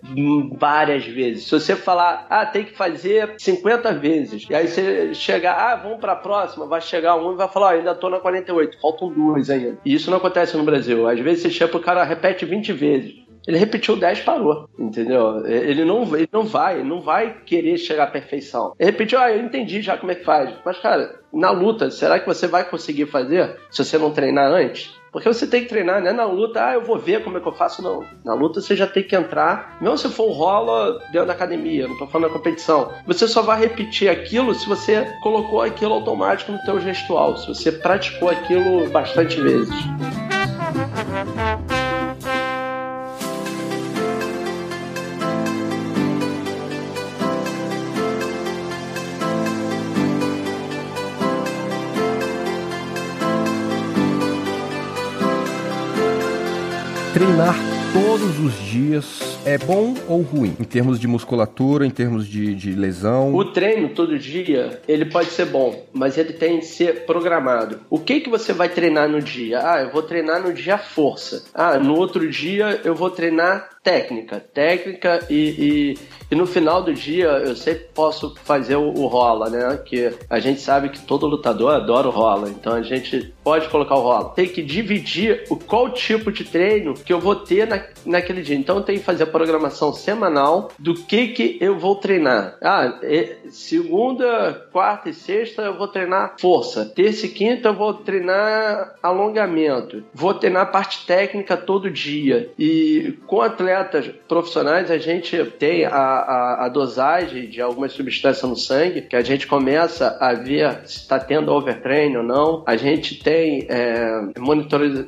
várias vezes. Se você falar, ah, tem que fazer 50 vezes, e aí você chegar, ah, vamos para a próxima, vai chegar um e vai falar, ah, ainda tô na 48, faltam duas ainda. E isso não acontece no Brasil. Às vezes você chega pro cara, repete 20 vezes. Ele repetiu 10 parou, entendeu? Ele não, ele não vai, não vai querer chegar à perfeição. Ele repetiu, ah, eu entendi já como é que faz. Mas, cara, na luta, será que você vai conseguir fazer se você não treinar antes? Porque você tem que treinar, né? Na luta, ah, eu vou ver como é que eu faço, não. Na luta você já tem que entrar, mesmo se for rola dentro da academia, não tô falando da competição. Você só vai repetir aquilo se você colocou aquilo automático no teu gestual, se você praticou aquilo bastante vezes. Treinar todos os dias é bom ou ruim? Em termos de musculatura, em termos de, de, lesão? O treino todo dia, ele pode ser bom, mas ele tem que ser programado. O que que você vai treinar no dia? Ah, eu vou treinar no dia força. Ah, no outro dia eu vou treinar técnica. Técnica e, e, e no final do dia eu sempre posso fazer o, o, rola, né? Que a gente sabe que todo lutador adora o rola, então a gente pode colocar o rola. Tem que dividir o qual tipo de treino que eu vou ter na, naquele dia. Então tenho que fazer programação semanal do que que eu vou treinar. Ah, segunda, quarta e sexta eu vou treinar força. Terça e quinta eu vou treinar alongamento. Vou treinar parte técnica todo dia. E com atleta atletas profissionais, a gente tem a, a, a, dosagem de algumas substâncias no sangue, que a gente começa a ver se está tendo overtraining ou não. A gente tem é,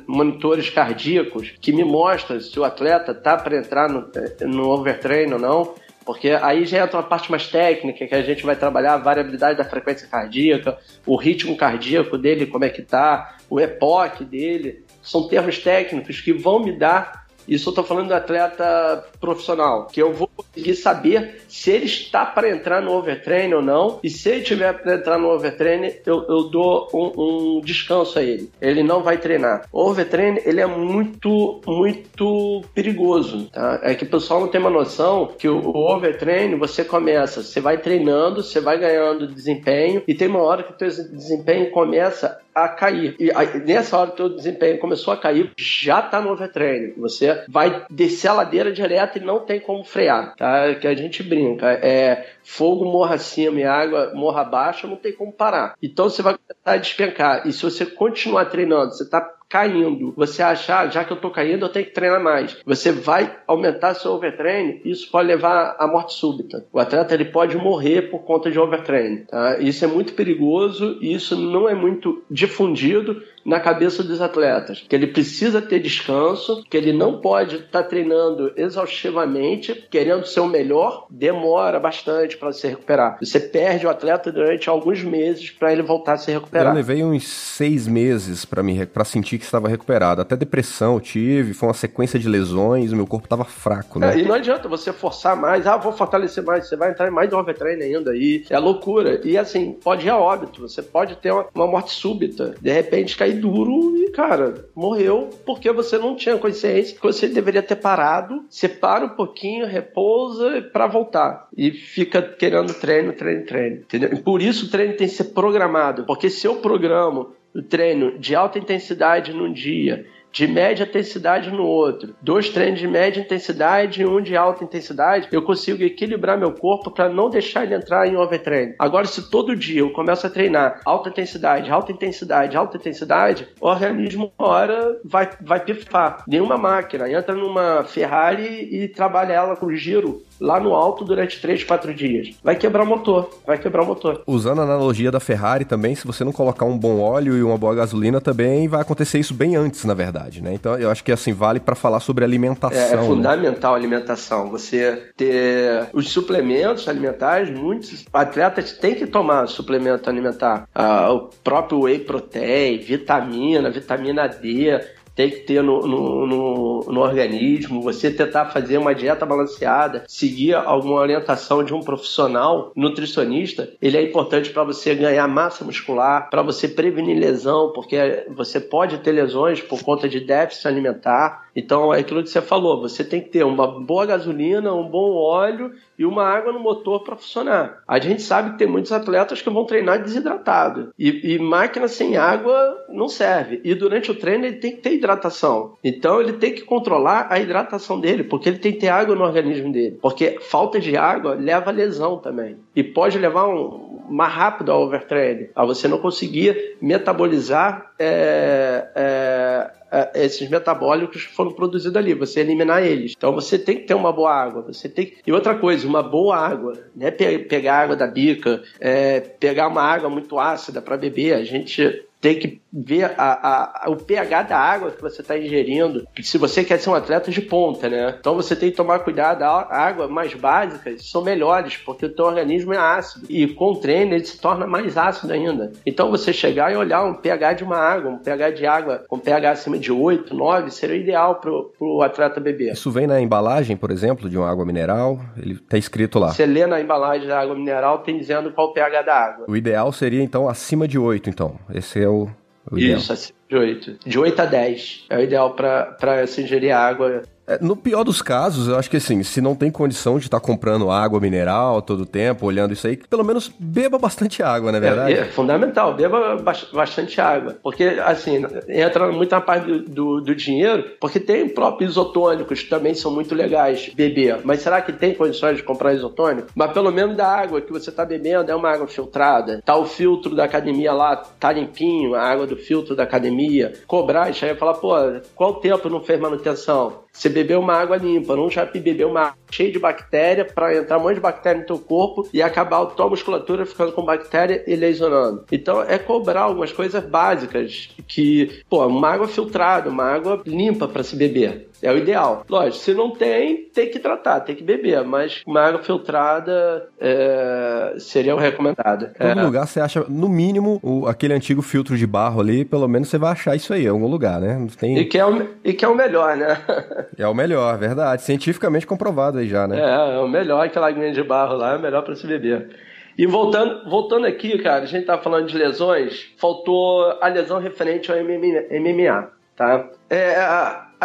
monitores cardíacos que me mostram se o atleta está para entrar no, no overtraining ou não. Porque aí já entra uma parte mais técnica, que a gente vai trabalhar a variabilidade da frequência cardíaca, o ritmo cardíaco dele, como é que tá, o EPOC dele. São termos técnicos que vão me dar Isso eu tô falando do atleta profissional, que eu vou conseguir saber se ele está para entrar no overtrain ou não, e se ele tiver para entrar no overtrain, eu, eu dou um, um, descanso a ele. Ele não vai treinar. O overtrain, ele é muito, muito perigoso, tá? É que o pessoal não tem uma noção que o, o overtrain, você começa, você vai treinando, você vai ganhando desempenho, e tem uma hora que o teu desempenho começa a cair. E aí, nessa hora que o teu desempenho começou a cair, já está no overtraining. Você vai descer a ladeira direto e não tem como frear, tá? Que a gente brinca. É fogo morra acima e água morra abaixo, não tem como parar. Então você vai começar a despencar. E se você continuar treinando, você está caindo, você achar, já que eu tô caindo, eu tenho que treinar mais. Você vai aumentar seu overtraining, isso pode levar à morte súbita. O atleta ele pode morrer por conta de overtraining. Tá? Isso é muito perigoso e isso não é muito difundido na cabeça dos atletas, que ele precisa ter descanso, que ele não pode estar tá treinando exaustivamente, querendo ser o melhor, demora bastante para se recuperar. Você perde o atleta durante alguns meses para ele voltar a se recuperar. Eu levei uns seis meses para me para sentir que estava recuperado. Até depressão eu tive, foi uma sequência de lesões, meu corpo estava fraco, né? É, e não adianta você forçar mais, ah, vou fortalecer mais, você vai entrar em mais overtraining ainda aí, é loucura. E assim, pode ir a óbito, você pode ter uma, uma morte súbita, de repente cair duro e, cara, morreu porque você não tinha consciência que você deveria ter parado, separa um pouquinho, repousa para voltar. E fica querendo treino, treino, treino. Entendeu? E por isso o treino tem que ser programado, porque se eu programo o treino de alta intensidade num dia de média intensidade no outro, dois treinos de média intensidade e um de alta intensidade, eu consigo equilibrar meu corpo para não deixar ele entrar em overtraining. Agora, se todo dia eu começo a treinar alta intensidade, alta intensidade, alta intensidade, o organismo, uma hora, vai, vai pifar. Nenhuma máquina entra numa Ferrari e trabalha ela com giro lá no alto durante 3, 4 dias. Vai quebrar o motor, vai quebrar o motor. Usando a analogia da Ferrari também, se você não colocar um bom óleo e uma boa gasolina também, vai acontecer isso bem antes, na verdade né? Então eu acho que assim vale para falar sobre alimentação. É, é né? fundamental né? a alimentação. Você ter os suplementos alimentares, muitos atletas têm que tomar suplemento alimentar. Ah, o próprio whey protein, vitamina, vitamina D tem que ter no, no, no, no, organismo, você tentar fazer uma dieta balanceada, seguir alguma orientação de um profissional nutricionista, ele é importante para você ganhar massa muscular, para você prevenir lesão, porque você pode ter lesões por conta de déficit alimentar. Então é aquilo que você falou, você tem que ter uma boa gasolina, um bom óleo e uma água no motor para funcionar. A gente sabe que tem muitos atletas que vão treinar desidratado e, e, máquina sem água não serve. E durante o treino ele tem que ter hidratação. Então ele tem que controlar a hidratação dele, porque ele tem que ter água no organismo dele. Porque falta de água leva a lesão também e pode levar um, mais rápido ao overtraining, a você não conseguir metabolizar é, é, esses metabólicos que foram produzidos ali, você eliminar eles. Então você tem que ter uma boa água, você tem que... E outra coisa, uma boa água, não é pegar água da bica, é pegar uma água muito ácida para beber. A gente tem que ver a, a, o pH da água que você está ingerindo, se você quer ser um atleta de ponta, né? Então você tem que tomar cuidado, a água mais básicas são melhores, porque o teu organismo é ácido, e com o treino ele se torna mais ácido ainda. Então você chegar e olhar um pH de uma água, um pH de água com pH acima de 8, 9, seria ideal para o atleta beber. Isso vem na embalagem, por exemplo, de uma água mineral, ele está escrito lá. Você lê na embalagem da água mineral, tem dizendo qual o pH da água. O ideal seria então acima de 8, então. Esse é o Isso, acima de 8. De 8 a 10 é o ideal para se ingerir água no pior dos casos, eu acho que assim, se não tem condição de estar tá comprando água mineral todo tempo, olhando isso aí, pelo menos beba bastante água, não é verdade? É, é fundamental, beba bastante água. Porque, assim, entra muito na parte do, do, do, dinheiro, porque tem próprios isotônicos que também são muito legais beber. Mas será que tem condições de comprar isotônico? Mas pelo menos da água que você está bebendo é uma água filtrada. Tá o filtro da academia lá, tá limpinho, a água do filtro da academia. Cobrar, e aí falar, pô, qual tempo não fez manutenção? Você bebeu uma água limpa, não já bebeu uma cheio de bactéria para entrar um monte de bactéria no teu corpo e acabar a tua musculatura ficando com bactéria e lesionando. Então é cobrar algumas coisas básicas que, pô, uma água filtrada, uma água limpa para se beber. É o ideal. Lógico, se não tem, tem que tratar, tem que beber, mas uma água filtrada é, seria o recomendado. Todo é. lugar você acha, no mínimo, o, aquele antigo filtro de barro ali, pelo menos você vai achar isso aí em algum lugar, né? Tem... E, que é o, e que é o melhor, né? é o melhor, verdade. Cientificamente comprovado aí já, né? É, é o melhor, aquela aguinha de barro lá, é o melhor para se beber. E voltando, voltando aqui, cara, a gente tá falando de lesões, faltou a lesão referente ao MMA, tá? É,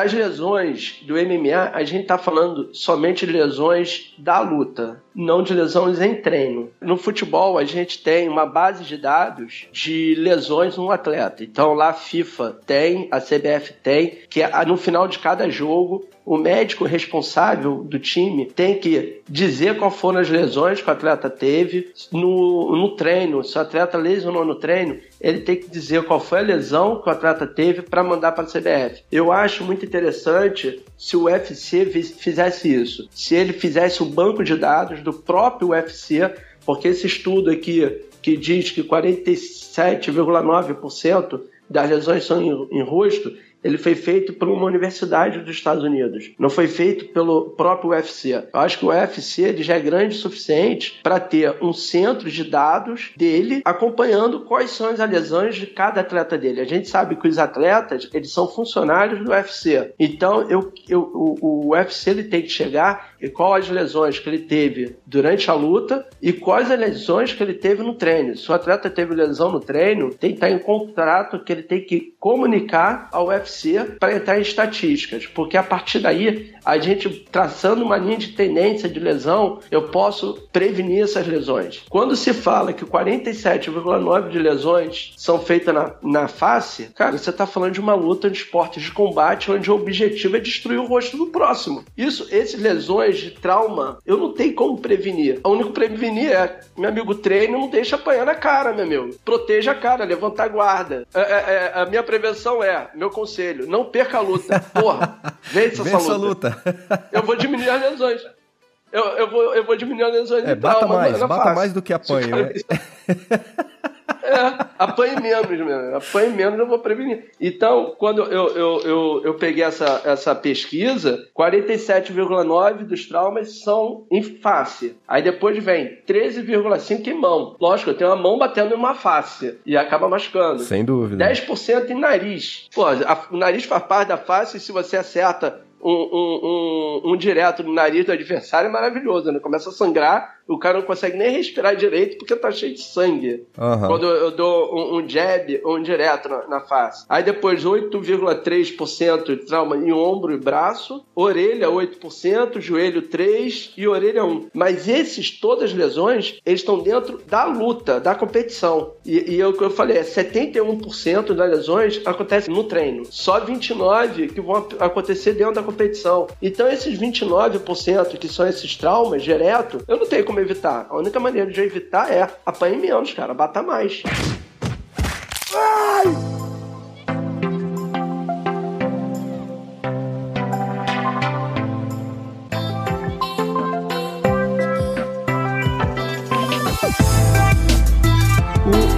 as lesões do MMA, a gente está falando somente de lesões da luta, não de lesões em treino. No futebol, a gente tem uma base de dados de lesões no atleta. Então, lá a FIFA tem, a CBF tem, que é, no final de cada jogo o médico responsável do time tem que dizer qual foram as lesões que o atleta teve no, no treino. Se o atleta lesionou no treino, ele tem que dizer qual foi a lesão que o atleta teve para mandar para a CBF. Eu acho muito interessante se o UFC fizesse isso. Se ele fizesse um banco de dados do próprio UFC, porque esse estudo aqui que diz que 47,9% das lesões são em, em rosto, ele foi feito por uma universidade dos Estados Unidos. Não foi feito pelo próprio UFC. Eu acho que o UFC ele já é grande o suficiente para ter um centro de dados dele acompanhando quais são as lesões de cada atleta dele. A gente sabe que os atletas eles são funcionários do UFC. Então eu, eu, o, o UFC ele tem que chegar e quais as lesões que ele teve durante a luta e quais as lesões que ele teve no treino. Se o atleta teve lesão no treino, tem que estar em contrato que ele tem que comunicar ao UFC UFC para entrar em estatísticas, porque a partir daí, a gente traçando uma linha de tendência de lesão, eu posso prevenir essas lesões. Quando se fala que 47,9% de lesões são feitas na, na face, cara, você está falando de uma luta de esportes de combate onde o objetivo é destruir o rosto do próximo. Isso, essas lesões de trauma, eu não tenho como prevenir. O único prevenir é, meu amigo, treino, não deixa apanhar na cara, meu amigo. Proteja a cara, levanta a guarda. É, é, é, a minha prevenção é, meu conselho não perca a luta. Porra, vença, vença essa luta. luta. Eu vou diminuir as lesões. Eu, eu, vou, eu vou diminuir as lesões. É, bata mais, bata mais do que apanhe, né? É, apanhe menos mesmo. Apanhe menos, eu vou prevenir. Então, quando eu, eu, eu, eu peguei essa, essa pesquisa, 47,9% dos traumas são em face. Aí depois vem 13,5% em mão. Lógico, eu tenho uma mão batendo em uma face e acaba machucando. Sem dúvida. 10% em nariz. Pô, a, o nariz faz parte da face e se você acerta um, um, um, um, direto no nariz do adversário é maravilhoso, né? Começa a sangrar, o cara não consegue nem respirar direito porque tá cheio de sangue. Uhum. Quando eu dou um, um jab ou um direto na, na face. Aí depois 8,3% de trauma em ombro e braço, orelha 8%, joelho 3% e orelha 1%. Mas esses, todas as lesões, eles estão dentro da luta, da competição. E, e é o que eu falei, é 71% das lesões acontecem no treino. Só 29% que vão acontecer dentro da competição. Então esses 29% que são esses traumas direto, eu não tenho como evitar. A única maneira de evitar é apanhe menos, cara, bata mais. Ai!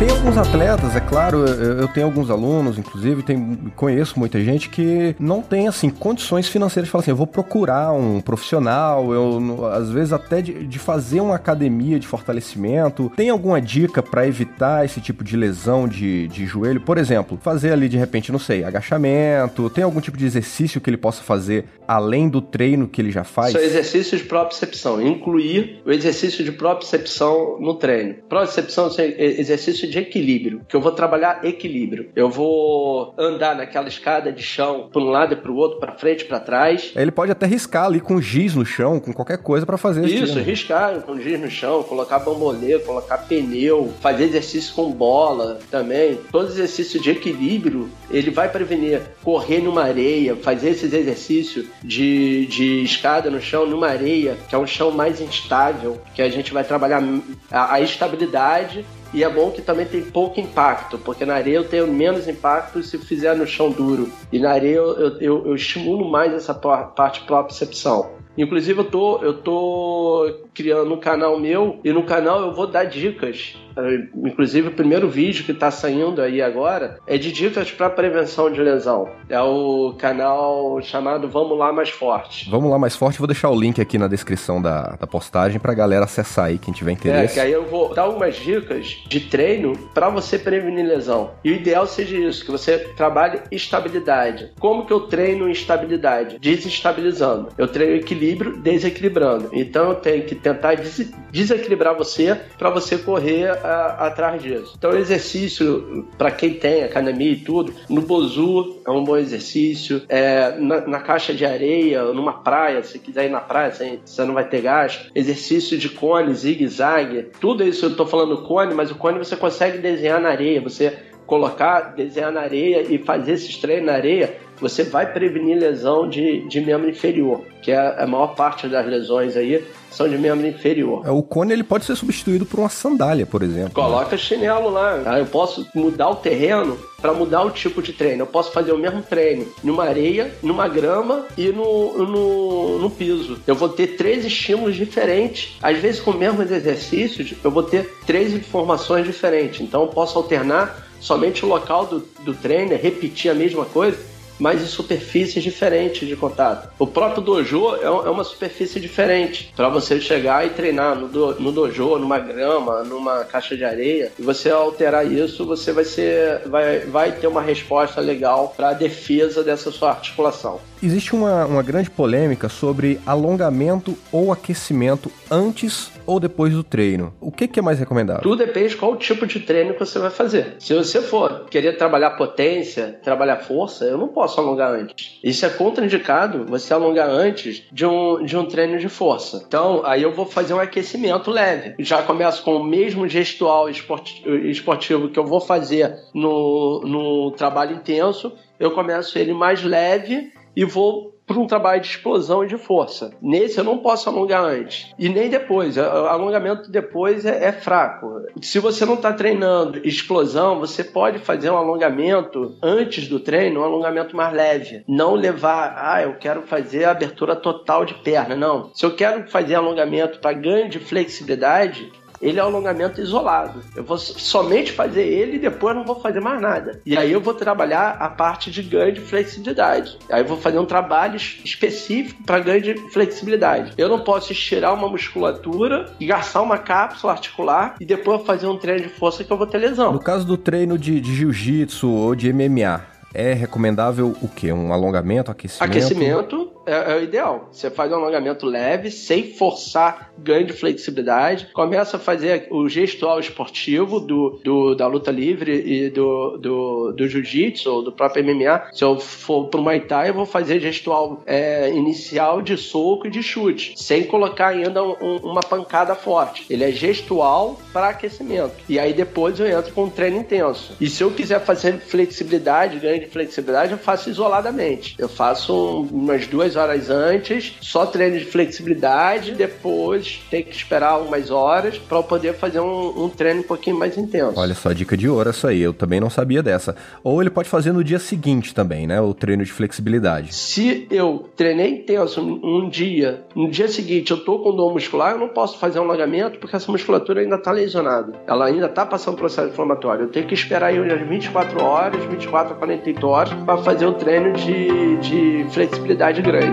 Tem alguns atletas, é claro, eu tenho alguns alunos, inclusive, tem, conheço muita gente que não tem, assim, condições financeiras de falar assim, eu vou procurar um profissional, eu, às vezes até de, de fazer uma academia de fortalecimento. Tem alguma dica para evitar esse tipo de lesão de, de joelho? Por exemplo, fazer ali, de repente, não sei, agachamento, tem algum tipo de exercício que ele possa fazer além do treino que ele já faz? São exercícios de propriocepção, incluir o exercício de propriocepção no treino. Propriocepção é exercício de equilíbrio, que eu vou trabalhar equilíbrio. Eu vou andar naquela escada de chão para um lado e para o outro, para frente, para trás. Ele pode até riscar ali com giz no chão, com qualquer coisa para fazer isso. riscar com giz no chão, colocar bambolê, colocar pneu, fazer exercício com bola também. Todo exercício de equilíbrio, ele vai prevenir correr numa areia, fazer esses exercícios de, de escada no chão, numa areia, que é um chão mais instável, que a gente vai trabalhar a, a estabilidade e é bom que também tem pouco impacto, porque na areia eu tenho menos impacto se fizer no chão duro. E na areia eu, eu, eu estimulo mais essa parte propriocepção. Inclusive, eu tô, eu tô criando um canal meu e no canal eu vou dar dicas. Eh, inclusive, o primeiro vídeo que está saindo aí agora é de dicas para prevenção de lesão. É o canal chamado Vamos Lá Mais Forte. Vamos Lá Mais Forte, vou deixar o link aqui na descrição da, da postagem para galera acessar aí, quem tiver interesse. É, que aí eu vou dar algumas dicas de treino para você prevenir lesão. E o ideal seja isso, que você trabalhe estabilidade. Como que eu treino estabilidade? Desestabilizando. Eu treino equilíbrio desequilibrando. Então eu tenho que tentar des desequilibrar você para você correr a, atrás disso. Então, exercício, para quem tem academia e tudo, no Bozu é um bom exercício. É, na, na, caixa de areia, numa praia, se quiser ir na praia, você, você não vai ter gasto. Exercício de cone, zigue-zague. Tudo isso eu estou falando cone, mas o cone você consegue desenhar na areia. Você colocar, desenhar na areia e fazer esses treinos na areia, você vai prevenir lesão de, de membro inferior, que é a maior parte das lesões aí são de membro inferior. É, o cone ele pode ser substituído por uma sandália, por exemplo. Coloca né? chinelo lá. Eu posso mudar o terreno para mudar o tipo de treino. Eu posso fazer o mesmo treino numa areia, numa grama e no, no, no piso. Eu vou ter três estímulos diferentes. Às vezes, com o mesmo exercícios, eu vou ter três informações diferentes. Então, eu posso alternar somente o local do, do treino, repetir a mesma coisa mas em superfícies diferentes de contato. O próprio dojo é, é uma superfície diferente para você chegar e treinar no, do, no dojo, numa grama, numa caixa de areia. E você alterar isso, você vai ser, vai, vai ter uma resposta legal para a defesa dessa sua articulação. Existe uma, uma grande polêmica sobre alongamento ou aquecimento antes ou depois do treino. O que, que é mais recomendável? Tudo depende de qual tipo de treino que você vai fazer. Se você for querer trabalhar potência, trabalhar força, eu não posso alongar antes. Isso é contraindicado você alongar antes de um, de um treino de força. Então, aí eu vou fazer um aquecimento leve. Já começo com o mesmo gestual esportivo que eu vou fazer no, no trabalho intenso. Eu começo ele mais leve e vou para um trabalho de explosão e de força. Nesse eu não posso alongar antes e nem depois. Alongamento depois é, é fraco. Se você não está treinando explosão, você pode fazer um alongamento antes do treino, um alongamento mais leve. Não levar, ah, eu quero fazer a abertura total de perna. Não. Se eu quero fazer alongamento para ganho de flexibilidade, ele é um alongamento isolado. Eu vou somente fazer ele e depois não vou fazer mais nada. E aí eu vou trabalhar a parte de ganho de flexibilidade. Aí eu vou fazer um trabalho específico para ganho de flexibilidade. Eu não posso estirar uma musculatura, gastar uma cápsula articular e depois fazer um treino de força que eu vou ter lesão. No caso do treino de, de jiu-jitsu ou de MMA, é recomendável o quê? Um alongamento, aquecimento? Aquecimento é, é, o ideal. Você faz um alongamento leve, sem forçar ganho de flexibilidade. Começa a fazer o gestual esportivo do, do da luta livre e do, do, do jiu-jitsu ou do próprio MMA. Se eu for pro Muay Thai, eu vou fazer gestual é, inicial de soco e de chute, sem colocar ainda um, um, uma pancada forte. Ele é gestual para aquecimento. E aí depois eu entro com um treino intenso. E se eu quiser fazer flexibilidade, ganho de flexibilidade, eu faço isoladamente. Eu faço um, umas duas duas horas antes, só treino de flexibilidade, depois tem que esperar umas horas para poder fazer um, um, treino um pouquinho mais intenso. Olha só, dica de ouro essa aí, eu também não sabia dessa. Ou ele pode fazer no dia seguinte também, né? O treino de flexibilidade. Se eu treinei intenso um dia, no dia seguinte eu tô com dor muscular, eu não posso fazer um alongamento porque essa musculatura ainda tá lesionada. Ela ainda tá passando processo inflamatório. Eu tenho que esperar aí umas 24 horas, 24 a 48 horas para fazer um treino de, de flexibilidade grande Uh,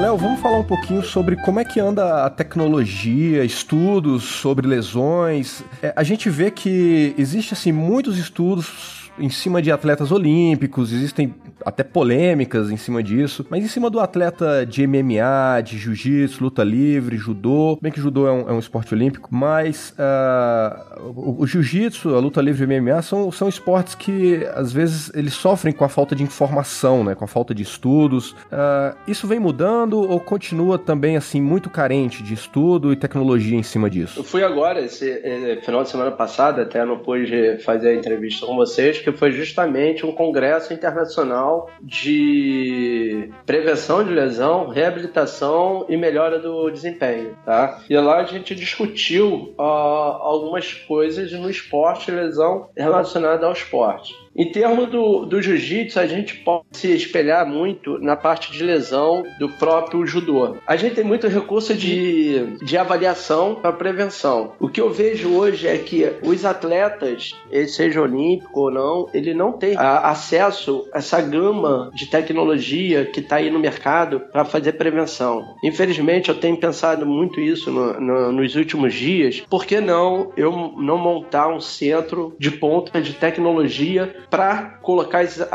Léo, vamos falar um pouquinho sobre como é que anda a tecnologia, estudos sobre lesões. É, a gente vê que existe assim muitos estudos em cima de atletas olímpicos, existem até polêmicas em cima disso, mas em cima do atleta de MMA, de jiu-jitsu, luta livre, judô, bem que judô é um, é um esporte olímpico, mas uh, o, o jiu-jitsu, a luta livre e MMA são, são esportes que às vezes eles sofrem com a falta de informação, né, com a falta de estudos. Uh, isso vem mudando ou continua também assim muito carente de estudo e tecnologia em cima disso? Eu fui agora, esse, esse final de semana passada, até não pude fazer a entrevista com vocês, que foi justamente um congresso internacional de prevenção de lesão, reabilitação e melhora do desempenho, tá? E lá a gente discutiu uh, algumas coisas no esporte, lesão relacionada ao esporte. Em termos do, do jiu-jitsu, a gente pode se espelhar muito na parte de lesão do próprio judô. A gente tem muito recurso de, de avaliação para prevenção. O que eu vejo hoje é que os atletas, seja olímpico ou não, ele não tem acesso a essa gama de tecnologia que está aí no mercado para fazer prevenção. Infelizmente, eu tenho pensado muito isso no, no, nos últimos dias. Por que não eu não montar um centro de ponta de tecnologia para colocar essa,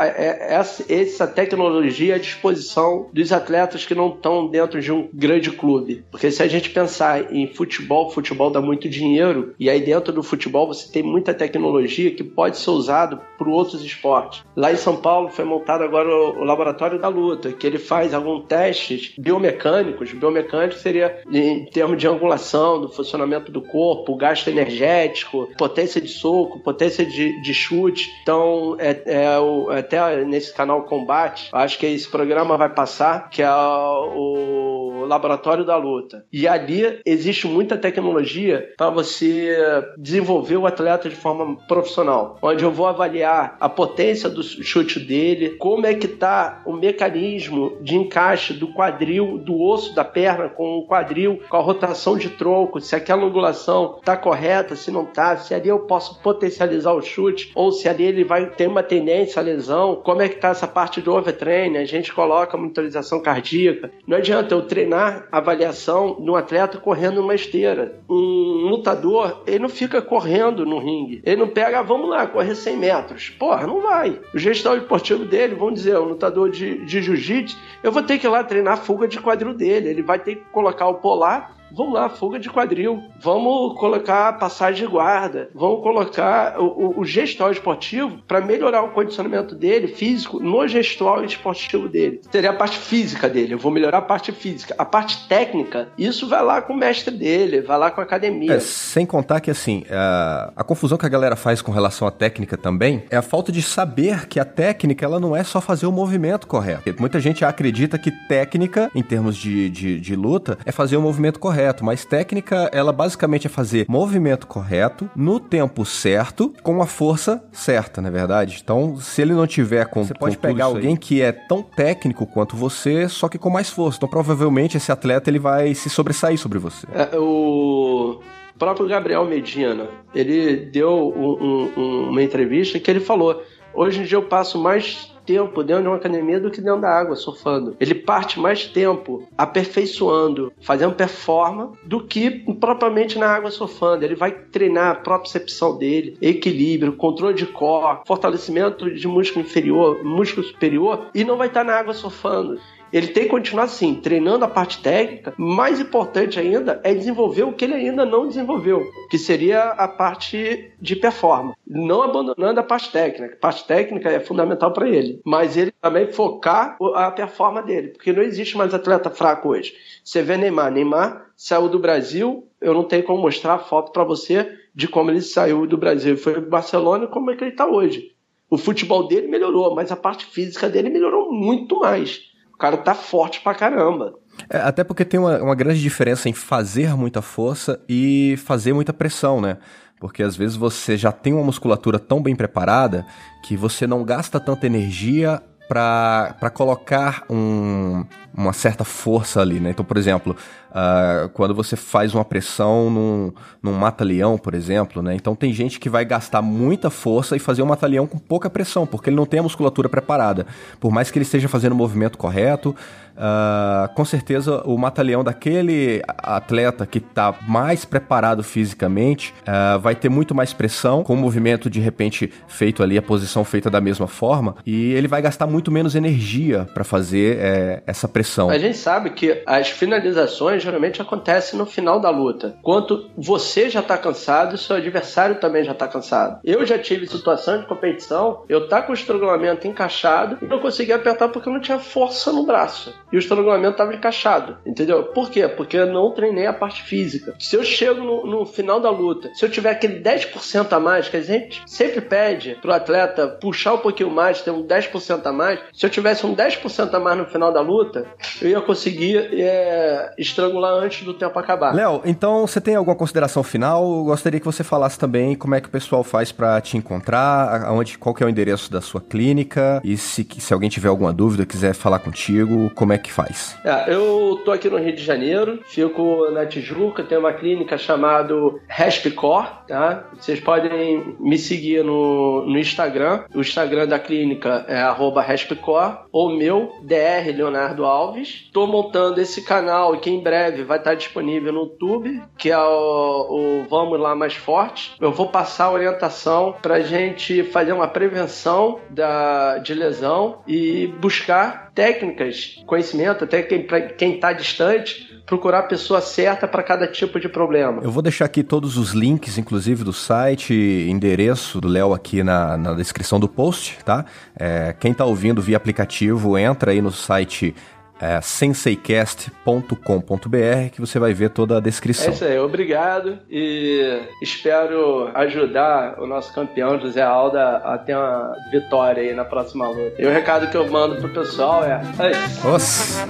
essa tecnologia à disposição dos atletas que não estão dentro de um grande clube. Porque se a gente pensar em futebol, futebol dá muito dinheiro, e aí dentro do futebol você tem muita tecnologia que pode ser usado por outros esportes. Lá em São Paulo foi montado agora o Laboratório da Luta, que ele faz alguns testes biomecânicos. Biomecânico seria em termos de angulação, do funcionamento do corpo, gasto energético, potência de soco, potência de, de chute. Então, é, é o, até nesse canal Combate, acho que esse programa vai passar, que é o Laboratório da Luta. E ali existe muita tecnologia para você desenvolver o atleta de forma profissional, onde eu vou avaliar a potência do chute dele, como é que tá o mecanismo de encaixe do quadril, do osso da perna com o quadril, com a rotação de tronco, se aquela angulação tá correta, se não tá, se ali eu posso potencializar o chute ou se ali ele vai ter uma tendência à lesão, como é que tá essa parte do overtraining, a gente coloca monitorização cardíaca. Não adianta eu treinar avaliação de um atleta correndo numa esteira. Um lutador, ele não fica correndo no ringue. Ele não pega, ah, vamos lá, correr 100 metros. Porra, não vai. O gestor esportivo dele, vamos dizer, um lutador de, de jiu-jitsu, eu vou ter que ir lá treinar a fuga de quadril dele. Ele vai ter que colocar o polar Vamos lá, fuga de quadril. Vamos colocar passagem de guarda. Vamos colocar o, o, o gestual esportivo para melhorar o condicionamento dele, físico, no gestual esportivo dele. Seria a parte física dele. Eu vou melhorar a parte física. A parte técnica, isso vai lá com o mestre dele, vai lá com a academia. É, sem contar que, assim, a, a confusão que a galera faz com relação à técnica também é a falta de saber que a técnica ela não é só fazer o movimento correto. Muita gente acredita que técnica, em termos de, de, de luta, é fazer o movimento correto correto, mas técnica, ela basicamente é fazer movimento correto, no tempo certo, com a força certa, na é verdade? Então, se ele não tiver com. Você pode com pegar alguém que é tão técnico quanto você, só que com mais força. Então, provavelmente, esse atleta ele vai se sobressair sobre você. É, o próprio Gabriel Medina, ele deu um, um, uma entrevista que ele falou: hoje em dia eu passo mais tempo dentro de uma academia do que dentro da água, surfando. Ele parte mais tempo aperfeiçoando, fazendo performance, do que propriamente na água surfando. Ele vai treinar a propriocepção dele, equilíbrio, controle de core, fortalecimento de músculo inferior, músculo superior, e não vai estar na água surfando. Ele tem que continuar assim, treinando a parte técnica. Mais importante ainda é desenvolver o que ele ainda não desenvolveu, que seria a parte de performance. Não abandonando a parte técnica. A parte técnica é fundamental para ele, mas ele também focar a performance dele, porque não existe mais atleta fraco hoje. Você vê Neymar, Neymar saiu do Brasil, eu não tenho como mostrar a foto para você de como ele saiu do Brasil. Foi para Barcelona e como é que ele está hoje. O futebol dele melhorou, mas a parte física dele melhorou muito mais cara tá forte pra caramba. É, até porque tem uma, uma grande diferença em fazer muita força e fazer muita pressão, né? Porque às vezes você já tem uma musculatura tão bem preparada que você não gasta tanta energia para colocar um, uma certa força ali, né? Então, por exemplo, uh, quando você faz uma pressão num, num mata-leão, por exemplo, né? Então tem gente que vai gastar muita força e fazer um mata-leão com pouca pressão, porque ele não tem a musculatura preparada. Por mais que ele esteja fazendo o movimento correto, uh, com certeza o mata-leão daquele atleta que está mais preparado fisicamente uh, vai ter muito mais pressão, com o movimento de repente feito ali, a posição feita da mesma forma, e ele vai gastar muito menos energia para fazer é, essa pressão. A gente sabe que as finalizações geralmente acontecem no final da luta. Quanto você já tá cansado seu adversário também já tá cansado. Eu já tive situação de competição, eu tá com o estrangulamento encaixado e não conseguia apertar porque eu não tinha força no braço. E o estrangulamento tava encaixado. Entendeu? Por quê? Porque eu não treinei a parte física. Se eu chego no, no final da luta, se eu tiver aquele 10% a mais, que a gente sempre pede pro atleta puxar um pouquinho mais, ter um 10% a mais, se eu tivesse um 10% a mais no final da luta, eu ia conseguir é, estrangular antes do tempo acabar. Léo, então você tem alguma consideração final? Eu gostaria que você falasse também como é que o pessoal faz para te encontrar, aonde, qual que é o endereço da sua clínica e se, se alguém tiver alguma dúvida, quiser falar contigo, como é que faz? É, eu tô aqui no Rio de Janeiro, fico na Tijuca, tem uma clínica chamada Respcore, tá? Vocês podem me seguir no, no Instagram. O Instagram da clínica é Respcore ou meu, DR Leonardo Alves. Tô montando esse canal que em breve vai estar disponível no YouTube, que é o, o Vamos Lá Mais Forte. Eu vou passar a orientação pra gente fazer uma prevenção da, de lesão e buscar técnicas, conhecimento, até quem, quem tá distante, procurar a pessoa certa para cada tipo de problema. Eu vou deixar aqui todos os links, inclusive do site, endereço do Léo aqui na, na descrição do post, tá? É, quem está ouvindo via aplicativo, entra aí no site é, senseicast.com.br que você vai ver toda a descrição. É isso aí, obrigado e espero ajudar o nosso campeão José Alda a ter uma vitória aí na próxima luta. E o recado que eu mando pro pessoal é. é Nossa.